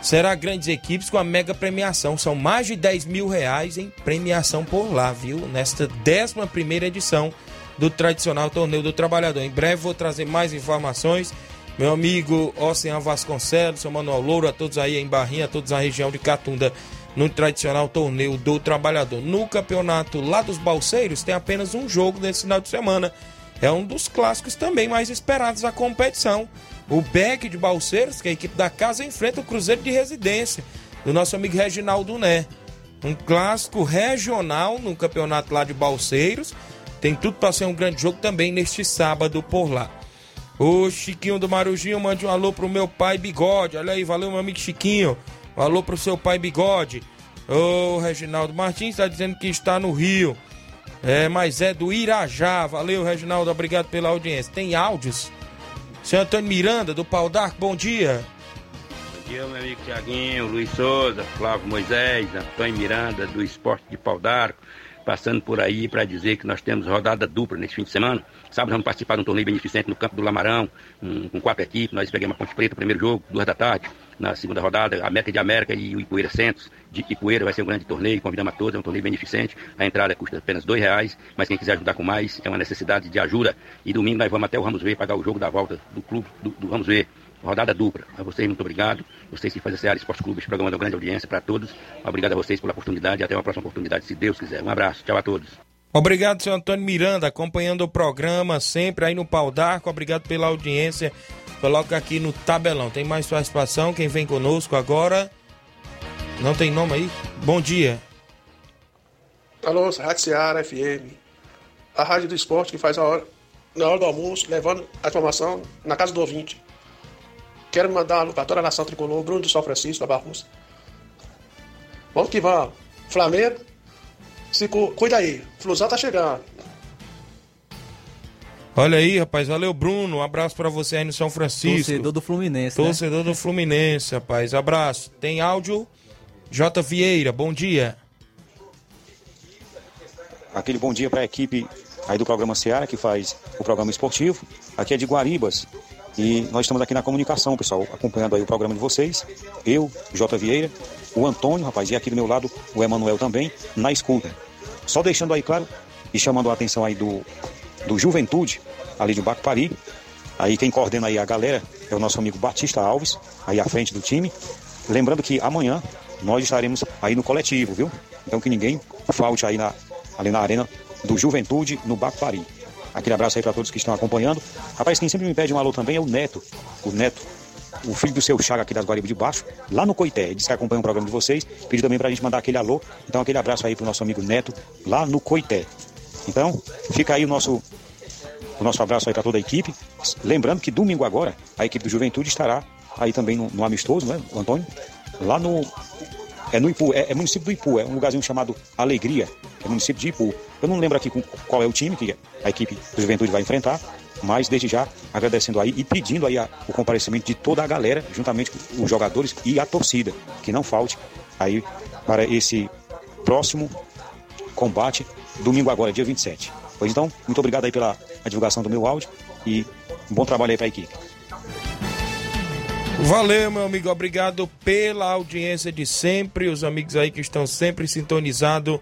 Speaker 1: será grandes equipes com a mega premiação. São mais de 10 mil reais em premiação por lá, viu? Nesta 11 primeira edição do tradicional Torneio do Trabalhador. Em breve vou trazer mais informações. Meu amigo Ocean Vasconcelos, seu Manuel Louro, a todos aí em Barrinha, a todos na região de Catunda no tradicional torneio do trabalhador. No campeonato lá dos Balseiros tem apenas um jogo nesse final de semana. É um dos clássicos também mais esperados da competição. O Beck de Balseiros, que é a equipe da casa, enfrenta o Cruzeiro de Residência, do nosso amigo Reginaldo Né. Um clássico regional no campeonato lá de Balseiros. Tem tudo para ser um grande jogo também neste sábado por lá. O Chiquinho do Marujinho mande um alô pro meu pai Bigode. Olha aí, valeu meu amigo Chiquinho. Alô pro seu pai Bigode. O Reginaldo Martins está dizendo que está no Rio. É, mas é do Irajá. Valeu, Reginaldo. Obrigado pela audiência. Tem áudios? Seu Antônio Miranda, do Pau d'Arco, bom dia.
Speaker 5: Bom dia, meu amigo Tiaguinho, Luiz Souza, Flávio Moisés, Antônio Miranda, do Esporte de Pau d'Arco. Passando por aí para dizer que nós temos rodada dupla nesse fim de semana. Sábado vamos participar de um torneio beneficente no campo do Lamarão, um, com quatro equipes. Nós pegamos a Ponte Preta, primeiro jogo, duas da tarde na segunda rodada, América de América e o Ipueira Centros. De Ipueira vai ser um grande torneio, convidamos a todos, é um torneio beneficente. A entrada custa apenas dois reais, mas quem quiser ajudar com mais é uma necessidade de ajuda. E domingo nós vamos até o Ramos Ver pagar o jogo da volta do clube do, do Ramos Ver. Rodada dupla. A vocês, muito obrigado. Vocês que fazem a Seara Esporte Clube, esse programa dá grande audiência para todos. Obrigado a vocês pela oportunidade e até uma próxima oportunidade, se Deus quiser. Um abraço. Tchau a todos.
Speaker 1: Obrigado, senhor Antônio Miranda, acompanhando o programa sempre aí no Pau d'Arco. Obrigado pela audiência Coloca aqui no tabelão. Tem mais participação. Quem vem conosco agora? Não tem nome aí? Bom dia.
Speaker 6: Alô, Rádio Seara FM. A rádio do esporte que faz a hora, na hora do almoço, levando a informação na casa do ouvinte. Quero mandar uma locutora à nação tricolor, Bruno do São Francisco, da Barrosa. Vamos que vamos. Flamengo, se cu cuida aí. Flusão tá chegando.
Speaker 1: Olha aí, rapaz. Valeu, Bruno. Um abraço para você aí no São Francisco.
Speaker 2: Torcedor do Fluminense.
Speaker 1: Né? Torcedor né? do Fluminense, rapaz. Abraço. Tem áudio? J. Vieira, bom dia.
Speaker 7: Aquele bom dia para a equipe aí do programa Seara, que faz o programa esportivo. Aqui é de Guaribas. E nós estamos aqui na comunicação, pessoal, acompanhando aí o programa de vocês. Eu, J. Vieira, o Antônio, rapaz, e aqui do meu lado o Emanuel também, na escuta. Só deixando aí claro e chamando a atenção aí do do Juventude, ali de Bacpari. Aí quem coordena aí a galera é o nosso amigo Batista Alves, aí à frente do time. Lembrando que amanhã nós estaremos aí no coletivo, viu? Então que ninguém falte aí na, ali na arena do Juventude, no Bacpari. Aquele abraço aí para todos que estão acompanhando. Rapaz, quem sempre me pede um alô também é o Neto. O Neto, o filho do seu Chaga aqui das Guaribas de Baixo, lá no Coité. Ele disse que acompanha o programa de vocês. Pediu também para a gente mandar aquele alô. Então aquele abraço aí pro nosso amigo Neto, lá no Coité. Então, fica aí o nosso, o nosso abraço aí para toda a equipe. Lembrando que domingo agora, a equipe do Juventude estará aí também no, no amistoso, né, o Antônio? Lá no. É no Ipu, é, é, município do Ipu, é um lugarzinho chamado Alegria, é município de Ipu. Eu não lembro aqui qual é o time que a equipe do Juventude vai enfrentar, mas desde já agradecendo aí e pedindo aí a, o comparecimento de toda a galera, juntamente com os jogadores e a torcida, que não falte aí para esse próximo combate domingo agora, dia 27. Pois então, muito obrigado aí pela divulgação do meu áudio e bom trabalho aí para a equipe.
Speaker 1: Valeu, meu amigo. Obrigado pela audiência de sempre. Os amigos aí que estão sempre sintonizados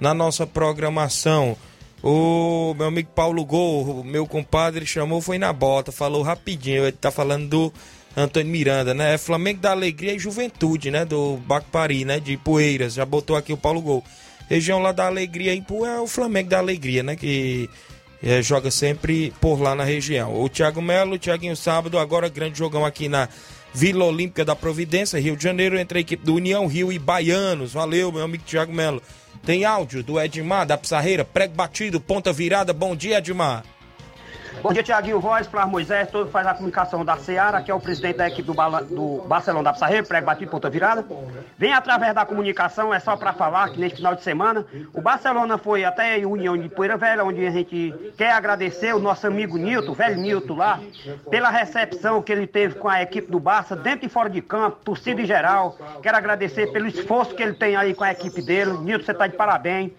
Speaker 1: na nossa programação. O meu amigo Paulo Gol, meu compadre, chamou, foi na bota, falou rapidinho. Ele tá falando do Antônio Miranda, né? É Flamengo da Alegria e Juventude, né? Do Bacpari, né? De Poeiras. Já botou aqui o Paulo Gol região lá da Alegria, Impu é o Flamengo da Alegria, né? Que é, joga sempre por lá na região. O Thiago Melo, o Thiaguinho Sábado, agora grande jogão aqui na Vila Olímpica da Providência, Rio de Janeiro, entre a equipe do União Rio e Baianos. Valeu, meu amigo Thiago Melo. Tem áudio do Edmar da Pissarreira, prego batido, ponta virada. Bom dia, Edmar.
Speaker 8: Bom dia, Tiaguinho Voz, Flávio Moisés, todo faz a comunicação da Seara, que é o presidente da equipe do, Bala, do Barcelona da Pissarreira, prego batido, ponta virada. Vem através da comunicação, é só para falar que neste final de semana, o Barcelona foi até a União de Poeira Velha, onde a gente quer agradecer o nosso amigo Nilton, velho Nilton lá, pela recepção que ele teve com a equipe do Barça, dentro e fora de campo, torcida em geral. Quero agradecer pelo esforço que ele tem aí com a equipe dele. Nilton, você está de parabéns.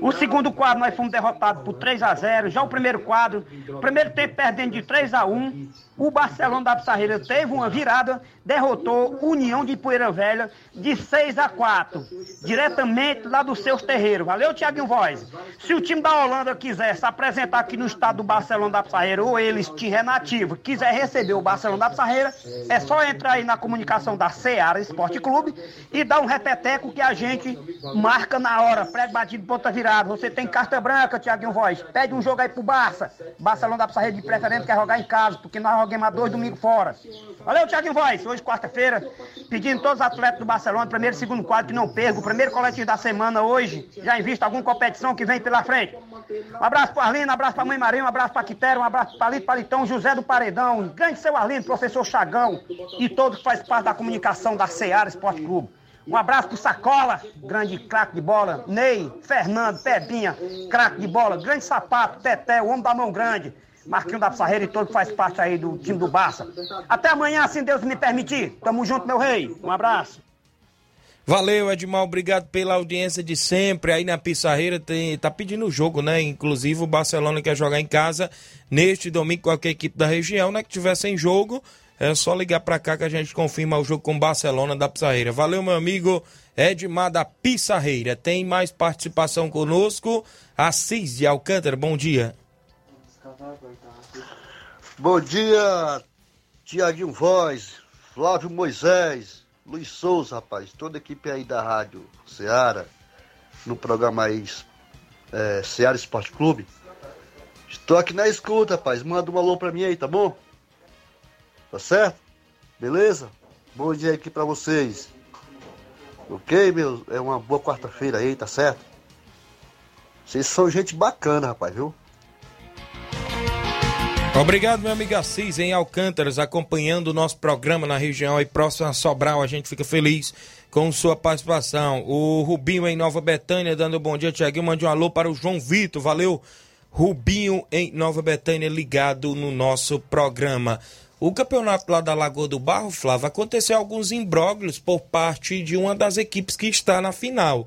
Speaker 8: O segundo quadro, nós fomos derrotados por 3 a 0 Já o primeiro quadro, primeiro tempo perdendo de 3 a 1 o Barcelona da Pissarreira teve uma virada, derrotou União de Poeira Velha de 6 a 4, diretamente lá dos seus terreiros. Valeu, Tiaguinho Voz. Se o time da Holanda quiser se apresentar aqui no estado do Barcelona da Pissarreira, ou eles tiver nativo, quiser receber o Barcelona da Pissarreira, é só entrar aí na comunicação da Seara Esporte Clube e dar um repeteco que a gente marca na hora. Prego batido, ponta virada. Você tem carta branca, Tiaguinho Voz. Pede um jogo aí pro Barça. Barcelona da Pissarreira de preferência quer jogar em casa, porque nós há dois domingos fora. Valeu, Thiago Voz. Hoje, quarta-feira, pedindo todos os atletas do Barcelona, primeiro e segundo quadro, que não percam. Primeiro coletivo da semana hoje, já invista alguma competição que vem pela frente. Um abraço para Arlindo, um abraço para Mãe Maria, um abraço para Quitério, um abraço para Palito Palitão, José do Paredão, um grande seu Arlindo, professor Chagão e todos que faz parte da comunicação da Seara Esporte Clube. Um abraço pro Sacola, grande craque de bola. Ney, Fernando, Pebinha, craque de bola. Grande sapato, Teté, o homem da mão grande. Marquinho da Pissarreira e todo que faz parte aí do time do Barça. Até amanhã, se Deus me permitir. Tamo junto, meu rei. Um abraço.
Speaker 1: Valeu, Edmar, obrigado pela audiência de sempre. Aí na Pissarreira tem, tá pedindo o jogo, né? Inclusive o Barcelona quer jogar em casa neste domingo com qualquer equipe da região, né? Que tiver sem jogo, é só ligar pra cá que a gente confirma o jogo com o Barcelona da Pissarreira. Valeu, meu amigo Edmar da Pissarreira. Tem mais participação conosco. Assis de Alcântara, bom dia.
Speaker 9: Bom dia, Tiaguinho Voz, Flávio Moisés, Luiz Souza, rapaz, toda a equipe aí da Rádio Ceará, no programa aí é, Ceará Esporte Clube. Estou aqui na escuta, rapaz. Manda um alô pra mim aí, tá bom? Tá certo? Beleza? Bom dia aqui pra vocês. Ok, meu? É uma boa quarta-feira aí, tá certo? Vocês são gente bacana, rapaz, viu?
Speaker 1: Obrigado, meu amigo Assis, em Alcântaras, acompanhando o nosso programa na região aí próxima a Sobral. A gente fica feliz com sua participação. O Rubinho em Nova Betânia, dando bom dia, Tiaguinho. Mande um alô para o João Vitor. Valeu, Rubinho em Nova Betânia, ligado no nosso programa. O campeonato lá da Lagoa do Barro, Flávio, aconteceu alguns imbróglios por parte de uma das equipes que está na final.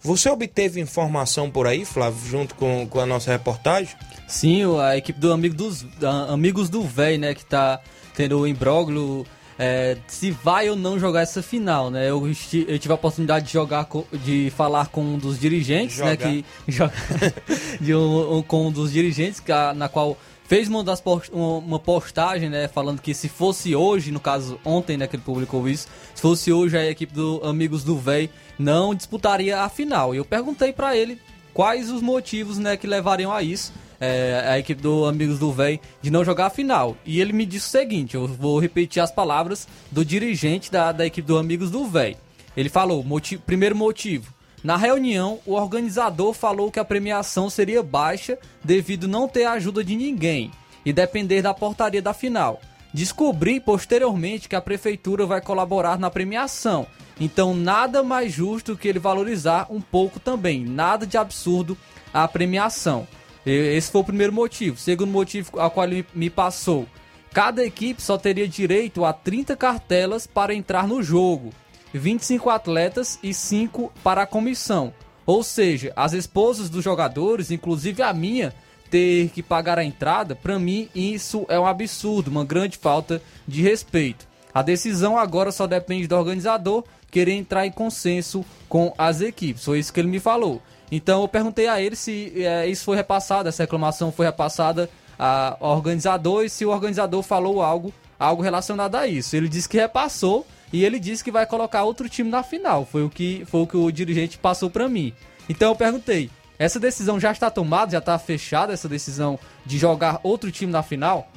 Speaker 1: Você obteve informação por aí, Flávio, junto com, com a nossa reportagem?
Speaker 2: Sim, a equipe do amigo dos Amigos do Véi, né, que tá tendo o imbróglio é, se vai ou não jogar essa final, né? Eu, eu, tive a oportunidade de jogar, de falar com um dos dirigentes, jogar. né? Que joga de um, um, com um dos dirigentes, que a, na qual fez uma, das post, uma postagem, né? Falando que se fosse hoje, no caso ontem, né? Que ele publicou isso, se fosse hoje a equipe do Amigos do Véi não disputaria a final. E eu perguntei para ele quais os motivos, né? Que levariam a isso é, a equipe do Amigos do Véi de não jogar a final. E ele me disse o seguinte: eu vou repetir as palavras do dirigente da, da equipe do Amigos do Véi. Ele falou: motivo, primeiro motivo. Na reunião, o organizador falou que a premiação seria baixa devido não ter a ajuda de ninguém e depender da portaria da final. Descobri posteriormente que a prefeitura vai colaborar na premiação, então nada mais justo que ele valorizar um pouco também, nada de absurdo a premiação. Esse foi o primeiro motivo. Segundo motivo ao qual ele me passou. Cada equipe só teria direito a 30 cartelas para entrar no jogo, 25 atletas e 5 para a comissão. Ou seja, as esposas dos jogadores, inclusive a minha, ter que pagar a entrada, para mim isso é um absurdo, uma grande falta de respeito. A decisão agora só depende do organizador querer entrar em consenso com as equipes. Foi isso que ele me falou. Então eu perguntei a ele se é, isso foi repassado, essa reclamação foi repassada ao organizador e se o organizador falou algo, algo relacionado a isso. Ele disse que repassou e ele disse que vai colocar outro time na final. Foi o que, foi o, que o dirigente passou para mim. Então eu perguntei: essa decisão já está tomada, já está fechada essa decisão de jogar outro time na final?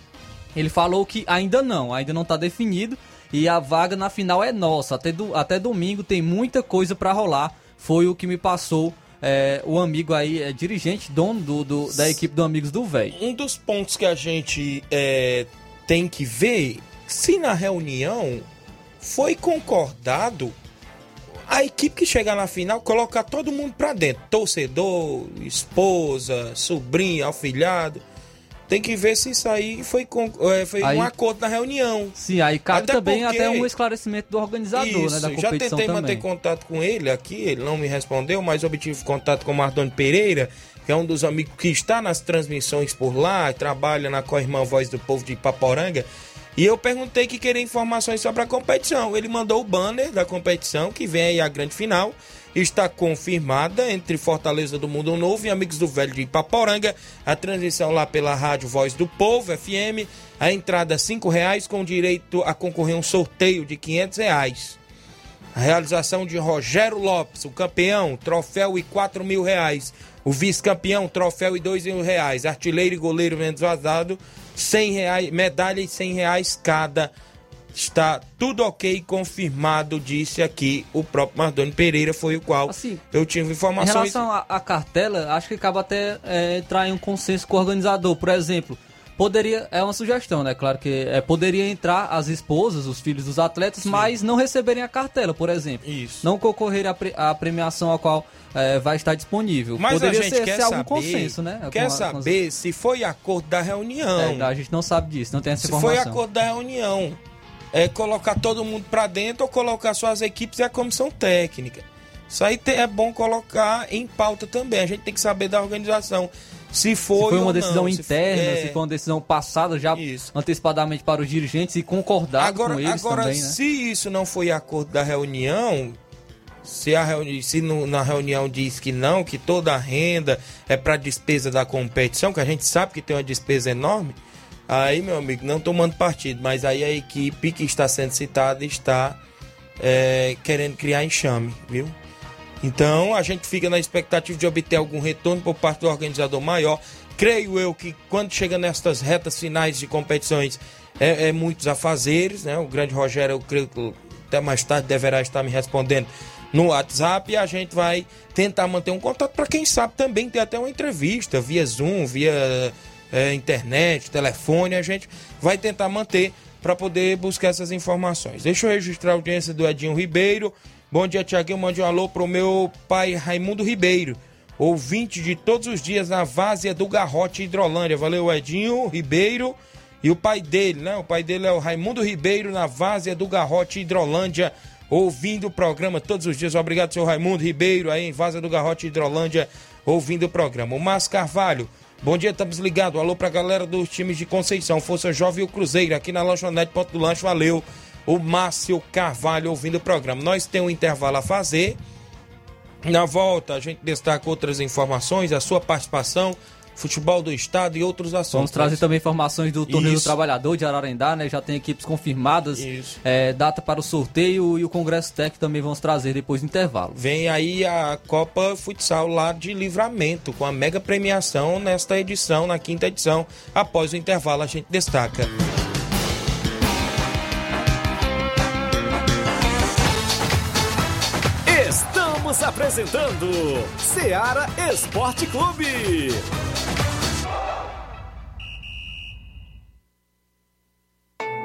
Speaker 2: Ele falou que ainda não, ainda não está definido e a vaga na final é nossa. Até, do, até domingo tem muita coisa para rolar. Foi o que me passou é, o amigo aí é dirigente, dono do, do da equipe do Amigos do Velho.
Speaker 1: Um dos pontos que a gente é, tem que ver se na reunião foi concordado a equipe que chegar na final colocar todo mundo pra dentro, torcedor, esposa, sobrinho, afilhado. Tem que ver se isso aí foi, com, é, foi
Speaker 2: Aí-
Speaker 1: um acordo na reunião.
Speaker 2: Sim, aí cabe
Speaker 1: Até
Speaker 2: também
Speaker 1: porque-
Speaker 2: até um esclarecimento do organizador,
Speaker 1: Isso,
Speaker 2: né, da
Speaker 1: já
Speaker 2: competição
Speaker 1: tentei
Speaker 2: também.
Speaker 1: manter contato com ele aqui, ele não me respondeu, mas obtive contato com o Mardoni Pereira, que é um dos amigos que está nas transmissões por lá, trabalha na Corrimã Voz do Povo de Ipaporanga. E eu perguntei que queria informações sobre a competição. Ele mandou o banner da competição, que vem aí a grande final. Está confirmada entre Fortaleza do Mundo Novo e Amigos do Velho de Ipaporanga. A transmissão lá pela Rádio Voz do Povo, FM. A entrada 5 reais com direito a concorrer um sorteio de 500 reais. A realização de Rogério Lopes, o campeão, troféu e 4 mil reais. O vice-campeão, troféu e 2 mil reais. Artilheiro e goleiro menos vazado, 100 reais, medalha e 100 reais cada. Está tudo ok, confirmado, disse aqui o próprio Mardoni Pereira, foi o qual eu tive
Speaker 2: Em
Speaker 1: informações.
Speaker 2: relação à, cartela, acho que acaba até é, entrar em um consenso com o organizador. Por exemplo, poderia, é uma sugestão, né? Claro que é, poderia entrar as esposas, os filhos dos atletas, mas não receberem a cartela, por exemplo.
Speaker 1: Isso.
Speaker 2: Não concorrerem à, pre- à premiação a qual é, vai estar disponível.
Speaker 1: Mas
Speaker 2: poderia
Speaker 1: a gente
Speaker 2: ser,
Speaker 1: quer
Speaker 2: ser algum
Speaker 1: saber,
Speaker 2: consenso, né?
Speaker 1: quer saber se foi acordo da reunião.
Speaker 2: É, a gente não sabe disso, não tem essa
Speaker 1: Se
Speaker 2: informação.
Speaker 1: foi acordo da reunião, é colocar todo mundo pra dentro ou colocar suas equipes e a comissão técnica. Isso aí é bom colocar em pauta também. A gente tem que saber da organização. Se foi,
Speaker 2: Se foi uma decisão
Speaker 1: não,
Speaker 2: interna,
Speaker 1: é.
Speaker 2: se foi uma decisão passada já antecipadamente para os dirigentes e concordado
Speaker 1: Agora,
Speaker 2: com eles
Speaker 1: agora
Speaker 2: também, né?
Speaker 1: se isso não foi acordo da reunião, se, a reuni se no- na reunião diz que não, que toda a renda é para despesa da competição, que a gente sabe que tem uma despesa enorme, aí, meu amigo, não tomando partido, mas aí a equipe que está sendo citada está é, querendo criar enxame, viu? Então a gente fica na expectativa de obter algum retorno por parte do organizador maior. Creio eu que quando chega nestas retas finais de competições é, é muitos afazeres, né? O grande Rogério, eu creio que até mais tarde deverá estar me respondendo no WhatsApp e a gente vai tentar manter um contato para quem sabe também ter até uma entrevista via Zoom, via é, internet, telefone, a gente vai tentar manter para poder buscar essas informações. Deixa eu registrar a audiência do Edinho Ribeiro. Bom dia, Tiaguinho. Mande um alô pro meu pai Raimundo Ribeiro, ouvinte de todos os dias na Várzea do Garrote Hidrolândia. Valeu, Edinho Ribeiro. E o pai dele, né? O pai dele é o Raimundo Ribeiro, na Várzea do Garrote Hidrolândia, ouvindo o programa todos os dias. Obrigado, seu Raimundo Ribeiro, aí em Várzea do Garrote Hidrolândia, ouvindo o programa. O Márcio Carvalho, bom dia, estamos ligados. Alô pra galera dos times de Conceição, Força Jovem e o Cruzeiro, aqui na Lanchonete Ponto do Lanche, valeu. O Márcio Carvalho ouvindo o programa. Nós temos um intervalo a fazer. Na volta, a gente destaca outras informações, a sua participação, futebol do estado e outros assuntos.
Speaker 2: Vamos trazer também informações do Torneio do
Speaker 1: Isso.
Speaker 2: Trabalhador de Ararendá, né? Já tem equipes confirmadas, é, data para o sorteio e o Congresso Tech também vamos trazer depois do intervalo.
Speaker 1: Vem aí a Copa Futsal lá de Livramento, com a mega premiação nesta edição, na quinta edição. Após o intervalo, a gente destaca.
Speaker 3: Estamos apresentando Seara Esporte Clube.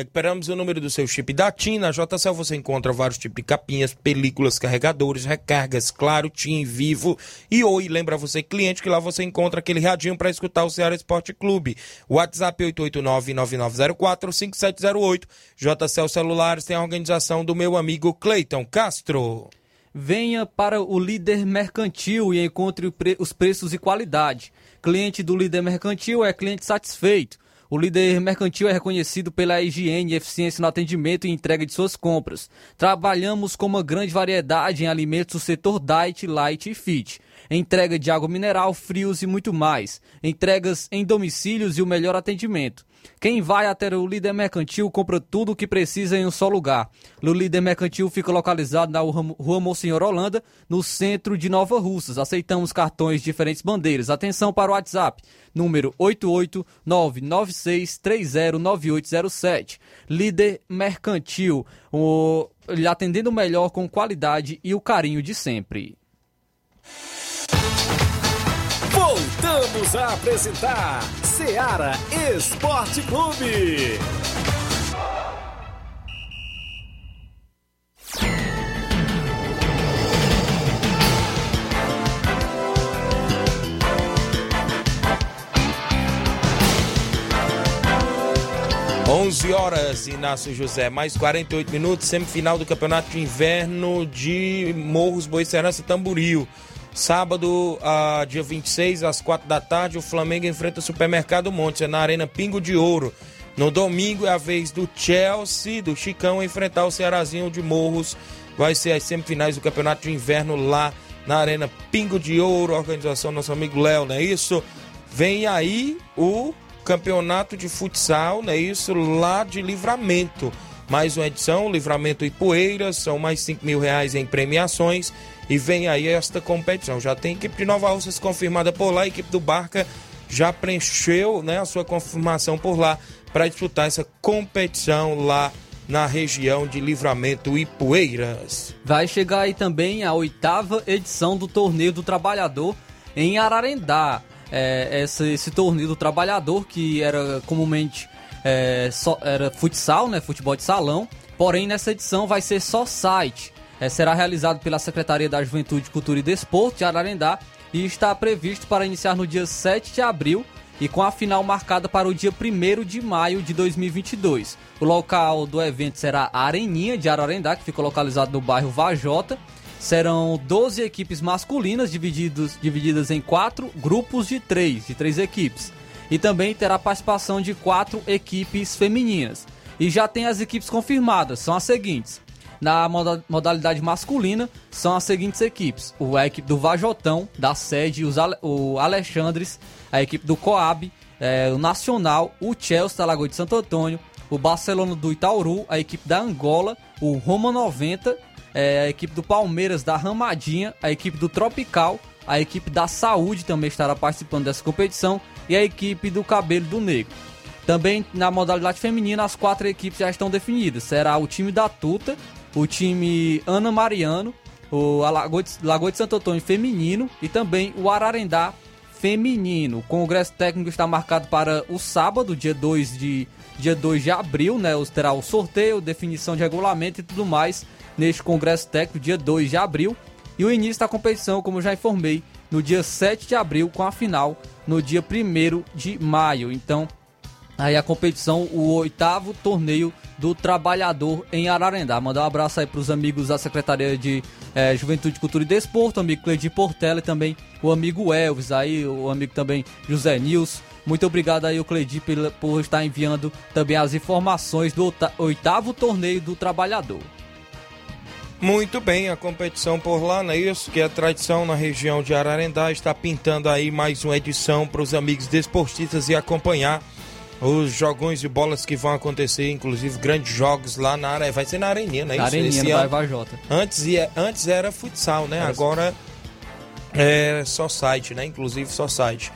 Speaker 1: Recuperamos o número do seu chip da TIM. Na JCL você encontra vários tipos de capinhas, películas, carregadores, recargas, claro, TIM, Vivo e Oi. Lembra você, cliente, que lá você encontra aquele radinho para escutar o Ceará Esporte Clube. WhatsApp 889-9904-5708. JCL Celulares tem a organização do meu amigo Cleiton Castro.
Speaker 2: Venha para o líder mercantil e encontre os preços e qualidade. Cliente do líder mercantil é cliente satisfeito. O líder mercantil é reconhecido pela higiene e eficiência no atendimento e entrega de suas compras. Trabalhamos com uma grande variedade em alimentos do setor diet, light e fit. Entrega de água mineral, frios e muito mais. Entregas em domicílios e o melhor atendimento. Quem vai até o líder mercantil compra tudo o que precisa em um só lugar. O líder mercantil fica localizado na Rua Monsenhor Holanda, no centro de Nova Russas. Aceitamos cartões de diferentes bandeiras. Atenção para o WhatsApp, número 88996309807. Líder mercantil, o... atendendo melhor com qualidade e o carinho de sempre.
Speaker 3: Voltamos a apresentar Seara Esporte Clube.
Speaker 1: 11 horas, Inácio José, mais 48 minutos, semifinal do Campeonato de Inverno de Morros Boicerança Tamboril. Sábado, uh, dia 26, às 4 da tarde, o Flamengo enfrenta o Supermercado Monte, é na Arena Pingo de Ouro. No domingo é a vez do Chelsea, do Chicão, enfrentar o Cearazinho de Morros. Vai ser as semifinais do Campeonato de Inverno lá na Arena Pingo de Ouro, organização nosso amigo Léo, não é isso? Vem aí o campeonato de futsal, né? Isso lá de livramento. Mais uma edição, Livramento e Poeiras, são mais 5 mil reais em premiações. E vem aí esta competição. Já tem equipe de Nova Russas confirmada por lá, a equipe do Barca já preencheu né, a sua confirmação por lá para disputar essa competição lá na região de Livramento e Poeiras.
Speaker 2: Vai chegar aí também a oitava edição do Torneio do Trabalhador em Ararendá é, esse, esse, torneio do trabalhador, que era comumente é, só, era futsal, né, futebol de salão, porém nessa edição vai ser só site. É, será realizado pela Secretaria da Juventude, Cultura e Desporto de Ararendá e está previsto para iniciar no dia 7 de abril e com a final marcada para o dia 1 de maio de 2022. O local do evento será a Areninha de Ararendá, que fica localizado no bairro Vajota, Serão 12 equipes masculinas divididos, divididas em quatro grupos de três, de três equipes. E também terá participação de quatro equipes femininas. E já tem as equipes confirmadas, são as seguintes. Na modalidade masculina, são as seguintes equipes: o, a equipe do Vajotão, da sede, os, o Alexandres, a equipe do Coab, é, o Nacional, o Chelsea da Lagoa de Santo Antônio, o Barcelona do Itauru, a equipe da Angola, o Roma 90 é, a equipe do Palmeiras da Ramadinha, a equipe do Tropical, a equipe da Saúde também estará participando dessa competição e a equipe do Cabelo do Negro. Também na modalidade feminina, as quatro equipes já estão definidas. Será o time da Tuta, o time Ana Mariano, o Lagoa de, Santo Antônio feminino e também o Ararendá feminino. O congresso técnico está marcado para o sábado, dia 2 de, dia 2 de abril, né? Terá o sorteio, definição de regulamento e tudo mais neste Congresso Técnico, dia 2 de abril, e o início da competição, como já informei, no dia 7 de abril, com a final no dia 1 de maio. Então, aí a competição, o oitavo torneio do Trabalhador em Ararendá. Mandar um abraço aí para os amigos da Secretaria de é, Juventude, Cultura e Desporto, o amigo Cleide Portela e também o amigo Elvis, aí o amigo também José Nils. Muito obrigado aí, o Cleide, por estar enviando também as informações do oitavo torneio do Trabalhador.
Speaker 1: Muito bem, a competição por lá, não é isso? Que é a tradição na região de Ararendá está pintando aí mais uma edição para os amigos desportistas e acompanhar os jogões de bolas que vão acontecer, inclusive grandes jogos lá na área. Vai ser na Areninha, né?
Speaker 2: Na Areninha, no Vajota.
Speaker 1: Antes, ia, antes era futsal, né? Agora é só site, né? Inclusive só site.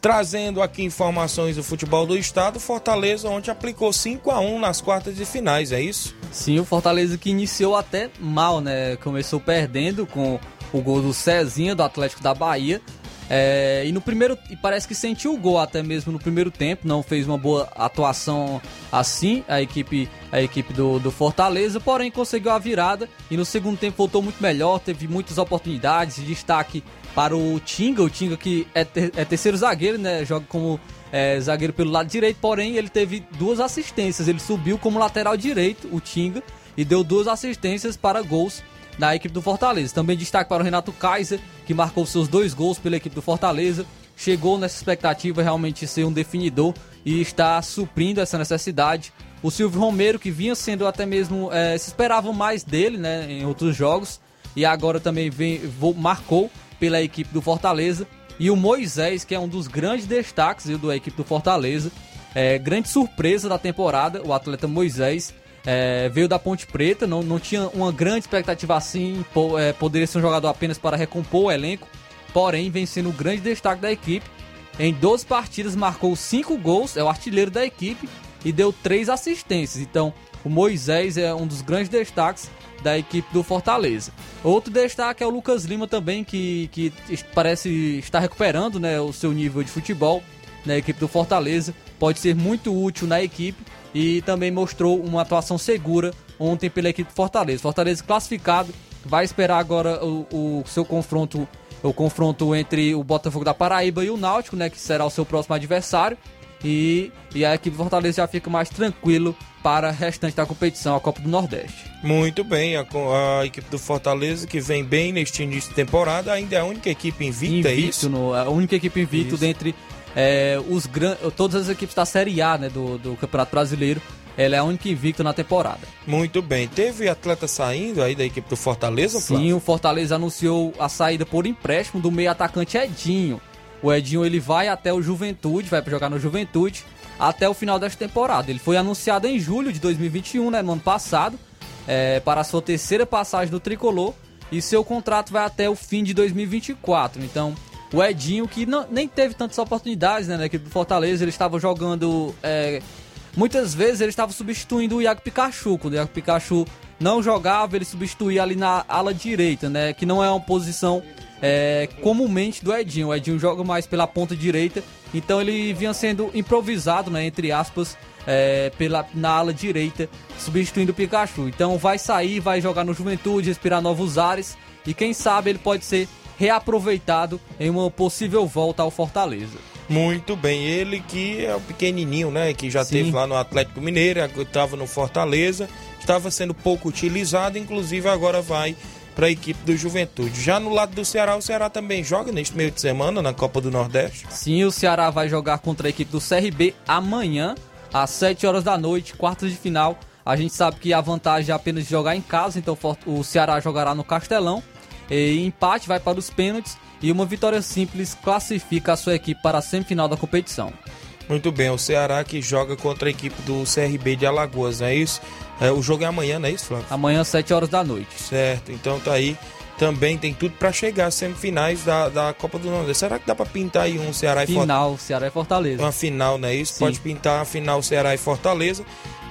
Speaker 1: Trazendo aqui informações do futebol do estado, Fortaleza ontem aplicou 5 a 1 nas quartas de finais, é isso?
Speaker 2: Sim, o Fortaleza que iniciou até mal, né? Começou perdendo com o gol do Cezinha do Atlético da Bahia. É, e no primeiro. E parece que sentiu o gol até mesmo no primeiro tempo. Não fez uma boa atuação assim, a equipe, a equipe do, do Fortaleza, porém conseguiu a virada. E no segundo tempo voltou muito melhor, teve muitas oportunidades. Destaque para o Tinga, o Tinga que é, ter, é terceiro zagueiro, né? Joga como é, zagueiro pelo lado direito, porém ele teve duas assistências. Ele subiu como lateral direito, o Tinga, e deu duas assistências para gols na equipe do Fortaleza. Também destaque para o Renato Kaiser, que marcou seus dois gols pela equipe do Fortaleza. Chegou nessa expectativa realmente ser um definidor e está suprindo essa necessidade. O Silvio Romero, que vinha sendo até mesmo. É, se esperava mais dele né, em outros jogos. E agora também vem, marcou pela equipe do Fortaleza. E o Moisés, que é um dos grandes destaques viu, da equipe do Fortaleza. É, grande surpresa da temporada, o atleta Moisés. É, veio da Ponte Preta, não, não tinha uma grande expectativa assim, é, poderia ser um jogador apenas para recompor o elenco, porém vem sendo o grande destaque da equipe. Em 12 partidas marcou 5 gols, é o artilheiro da equipe e deu 3 assistências. Então, o Moisés é um dos grandes destaques da equipe do Fortaleza. Outro destaque é o Lucas Lima também, que, que parece estar recuperando né, o seu nível de futebol na equipe do Fortaleza. Pode ser muito útil na equipe e também mostrou uma atuação segura ontem pela equipe do Fortaleza. Fortaleza classificado, vai esperar agora o, o seu confronto, o confronto entre o Botafogo da Paraíba e o Náutico, né, que será o seu próximo adversário. E, e a equipe do Fortaleza já fica mais tranquilo para a restante da competição, a Copa do Nordeste.
Speaker 1: Muito bem, a, a equipe do Fortaleza que vem bem neste início de temporada, ainda é a única equipe invicta, é
Speaker 2: invicto
Speaker 1: é isso?
Speaker 2: No, a única equipe invicta dentre é, os gran... todas as equipes da Série A né, do, do Campeonato Brasileiro. Ela é a única invicta na temporada.
Speaker 1: Muito bem. Teve atleta saindo aí da equipe do Fortaleza,
Speaker 2: Flávio? Sim, o Fortaleza anunciou a saída por empréstimo do meio atacante Edinho. O Edinho ele vai até o Juventude, vai jogar no Juventude até o final desta temporada. Ele foi anunciado em julho de 2021, né, no ano passado, é, para a sua terceira passagem do tricolor e seu contrato vai até o fim de 2024. Então, o Edinho, que não, nem teve tantas oportunidades né, na equipe do Fortaleza, ele estava jogando. É, muitas vezes ele estava substituindo o Iago Pikachu. Quando o Iago Pikachu não jogava, ele substituía ali na ala direita, né? Que não é uma posição é, comumente do Edinho. O Edinho joga mais pela ponta direita, então ele vinha sendo improvisado, né? Entre aspas. É, pela, na ala direita, substituindo o Pikachu. Então vai sair, vai jogar no Juventude, respirar novos ares e quem sabe ele pode ser reaproveitado em uma possível volta ao Fortaleza.
Speaker 1: Muito bem, ele que é o pequenininho, né, que já Sim. teve lá no Atlético Mineiro, estava no Fortaleza, estava sendo pouco utilizado, inclusive agora vai para a equipe do Juventude. Já no lado do Ceará, o Ceará também joga neste meio de semana na Copa do Nordeste.
Speaker 2: Sim, o Ceará vai jogar contra a equipe do CRB amanhã, às 7 horas da noite, quartas de final. A gente sabe que a vantagem é apenas jogar em casa, então o Ceará jogará no Castelão. E empate vai para os pênaltis e uma vitória simples classifica a sua equipe para a semifinal da competição.
Speaker 1: Muito bem, o Ceará que joga contra a equipe do CRB de Alagoas, não é isso? É, o jogo é amanhã, não é isso, Flávio?
Speaker 2: Amanhã, às 7 horas da noite.
Speaker 1: Certo, então tá aí. Também tem tudo para chegar às semifinais da, da Copa do Nordeste. Será que dá para pintar aí um Ceará
Speaker 2: e Fortaleza? Final, Ceará e Fortaleza.
Speaker 1: Uma final, não é isso? Sim. Pode pintar a final Ceará e Fortaleza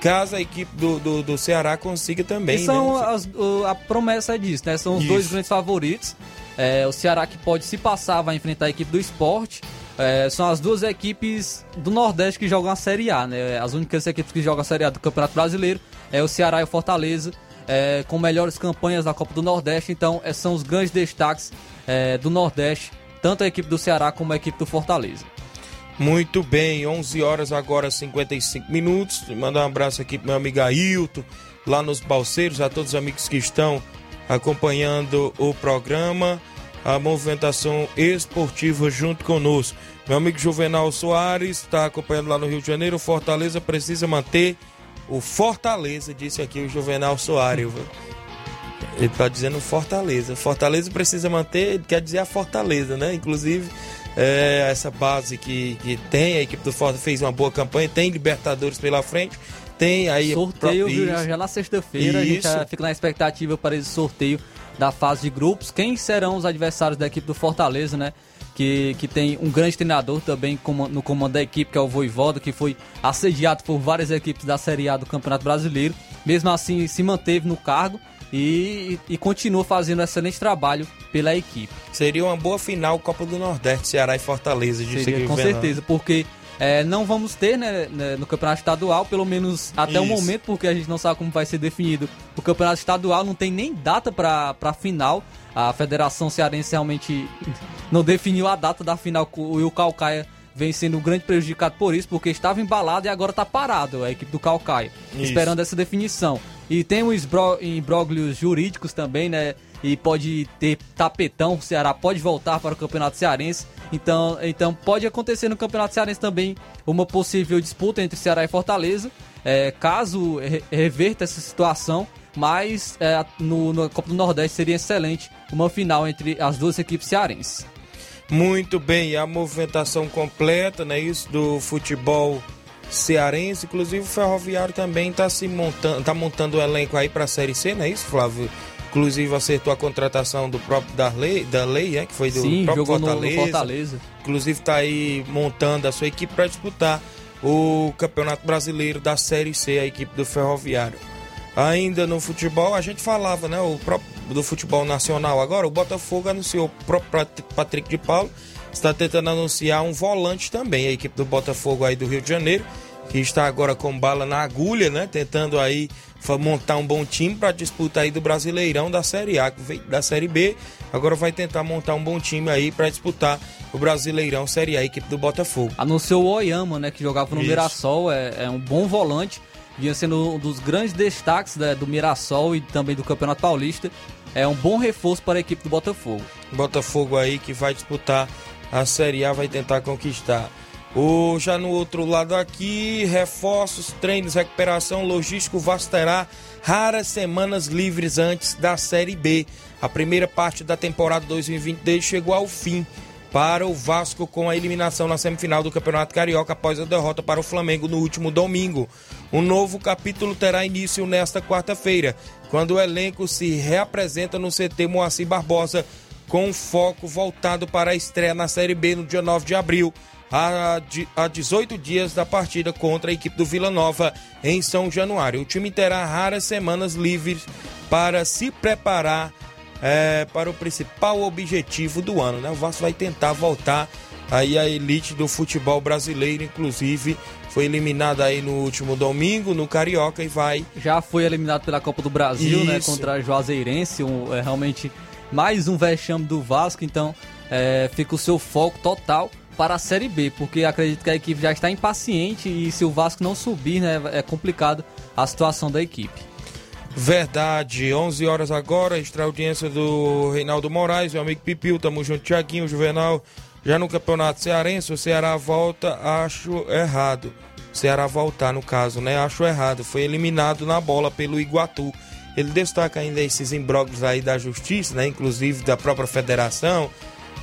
Speaker 1: caso a equipe do, do, do Ceará consiga também.
Speaker 2: E são
Speaker 1: né?
Speaker 2: as, a promessa disso, né? São os Isso. dois grandes favoritos. É, o Ceará que pode se passar vai enfrentar a equipe do esporte. É, são as duas equipes do Nordeste que jogam a Série A, né? As únicas equipes que jogam a Série A do Campeonato Brasileiro é o Ceará e o Fortaleza, é, com melhores campanhas da Copa do Nordeste. Então, é, são os grandes destaques é, do Nordeste, tanto a equipe do Ceará como a equipe do Fortaleza.
Speaker 1: Muito bem, 11 horas agora 55 minutos. Mandar um abraço aqui pro meu amigo Ailton, lá nos Balseiros, a todos os amigos que estão acompanhando o programa, a movimentação esportiva junto conosco. Meu amigo Juvenal Soares está acompanhando lá no Rio de Janeiro. Fortaleza precisa manter o Fortaleza, disse aqui o Juvenal Soares. Ele está dizendo Fortaleza. Fortaleza precisa manter, quer dizer a Fortaleza, né? Inclusive é, essa base que, que tem, a equipe do Fortaleza fez uma boa campanha, tem Libertadores pela frente, tem aí...
Speaker 2: Sorteio pro... já, já, na sexta-feira, a gente já fica na expectativa para esse sorteio da fase de grupos. Quem serão os adversários da equipe do Fortaleza, né? Que, que tem um grande treinador também no comando da equipe, que é o Voivoda, que foi assediado por várias equipes da Série A do Campeonato Brasileiro. Mesmo assim, se manteve no cargo e, e continua fazendo um excelente trabalho pela equipe.
Speaker 1: Seria uma boa final Copa do Nordeste, Ceará e Fortaleza. De
Speaker 2: Seria, com certeza, porque é, não vamos ter né, né, no campeonato estadual, pelo menos até o
Speaker 1: Isso.
Speaker 2: momento, porque a gente não sabe como vai ser definido o campeonato estadual, não tem nem data para a final. A Federação Cearense realmente não definiu a data da final e o Calcaia vem sendo um grande prejudicado por isso, porque estava embalado e agora está parado a equipe do Calcaia,
Speaker 1: Isso.
Speaker 2: esperando essa definição. E tem os imbróglios jurídicos também, né? E pode ter tapetão, o Ceará pode voltar para o Campeonato Cearense. Então, então pode acontecer no Campeonato Cearense também uma possível disputa entre Ceará e Fortaleza, é, caso re- reverta essa situação. Mas é, no, na Copa do Nordeste seria excelente uma final entre as duas equipes cearenses.
Speaker 1: Muito bem, a movimentação completa, né, isso do futebol cearense, inclusive o Ferroviário também está se montando, tá montando o elenco aí para a Série C, não é isso, Flávio? Inclusive acertou a contratação do próprio Darley, da Lei, é, que foi do
Speaker 2: Sim,
Speaker 1: próprio
Speaker 2: jogou no- no
Speaker 1: Fortaleza.
Speaker 2: Fortaleza.
Speaker 1: Inclusive está aí montando a sua equipe para disputar o Campeonato Brasileiro da Série C, a equipe do Ferroviário. Ainda no futebol, a gente falava, né? O próprio do futebol nacional agora, o Botafogo anunciou o próprio Pat- Patrick de Paulo está tentando anunciar um volante também, a equipe do Botafogo aí do Rio de Janeiro, que está agora com bala na agulha, né? Tentando aí montar um bom time para disputa aí do Brasileirão da Série A, da Série B, agora vai tentar montar um bom time aí para disputar o Brasileirão Série A, a equipe do Botafogo.
Speaker 2: Anunciou o Oyama, né, que jogava no
Speaker 1: Isso.
Speaker 2: Mirassol, é, é um bom volante, vinha sendo um dos grandes destaques né, do Mirassol e também do Campeonato Paulista. É um bom reforço para a equipe do Botafogo.
Speaker 1: Botafogo aí que vai disputar a Série A, vai tentar conquistar. O, já no outro lado aqui, reforços, treinos, recuperação, logístico, o Vasco terá raras semanas livres antes da Série B. A primeira parte da temporada 2022 chegou ao fim para o Vasco com a eliminação na semifinal do Campeonato Carioca após a derrota para o Flamengo no último domingo. Um novo capítulo terá início nesta quarta-feira, quando o elenco se reapresenta no CT Moacir Barbosa com foco voltado para a estreia na Série B no dia 9 de abril, a, de- a 18 dias da partida contra a equipe do Vila Nova em São Januário. O time terá raras semanas livres para se preparar é, para o principal objetivo do ano. Né? O Vasco vai tentar voltar aí à elite do futebol brasileiro, inclusive foi eliminado aí no último domingo no Carioca e vai
Speaker 2: Já foi eliminado pela Copa do Brasil, né,
Speaker 1: Isso.
Speaker 2: contra a Juazeirense, um, é realmente mais um vexame do Vasco, então é, fica o seu foco total para a Série B, porque acredito que a equipe já está impaciente e se o Vasco não subir, né, é complicado a situação da equipe.
Speaker 1: Verdade, 11 horas agora, extra audiência do Reinaldo Moraes, meu amigo Pipiu, tamo junto, Tiaguinho, Juvenal, já no Campeonato Cearense, o Ceará volta, acho errado. O Ceará voltar, no caso, né? Acho errado. Foi eliminado na bola pelo Iguatu. Ele destaca ainda esses imbróglios aí da justiça, né? Inclusive da própria federação.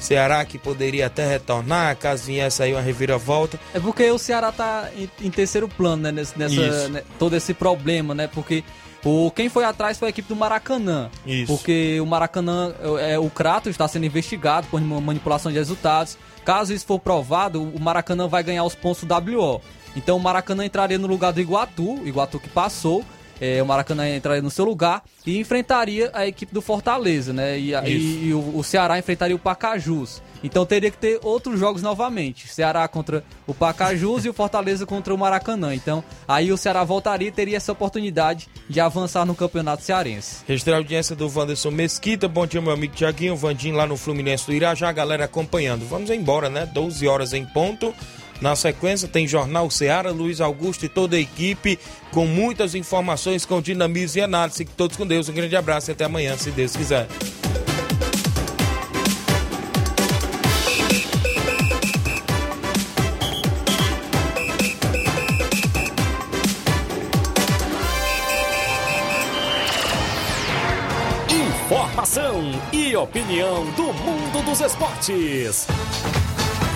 Speaker 1: Ceará que poderia até retornar, caso viesse aí uma reviravolta.
Speaker 2: É porque o Ceará tá em, em terceiro plano, né? Nessa, né, todo esse problema, né? Porque o, quem foi atrás foi a equipe do Maracanã.
Speaker 1: Isso.
Speaker 2: Porque o Maracanã, é, o Kratos está sendo investigado por ma- manipulação de resultados. Caso isso for provado, o Maracanã vai ganhar os pontos do WO. Então o Maracanã entraria no lugar do Iguatu, o Iguatu que passou. É, o Maracanã entraria no seu lugar e enfrentaria a equipe do Fortaleza, né? E, e- e o, o Ceará enfrentaria o Pacajus. Então teria que ter outros jogos novamente. Ceará contra o Pacajus e o Fortaleza contra o Maracanã. Então aí o Ceará voltaria e teria essa oportunidade de avançar no campeonato cearense.
Speaker 1: Registrar a audiência do Wanderson Mesquita. Bom dia, meu amigo Tiaguinho. Vandim lá no Fluminense do Irajá. A galera acompanhando. Vamos embora, né? 12 horas em ponto. Na sequência tem Jornal Seara, Luiz Augusto e toda a equipe com muitas informações, com dinamismo e análise. Fiquem todos com Deus. Um grande abraço e até amanhã, se Deus quiser.
Speaker 3: Informação e opinião do mundo dos esportes.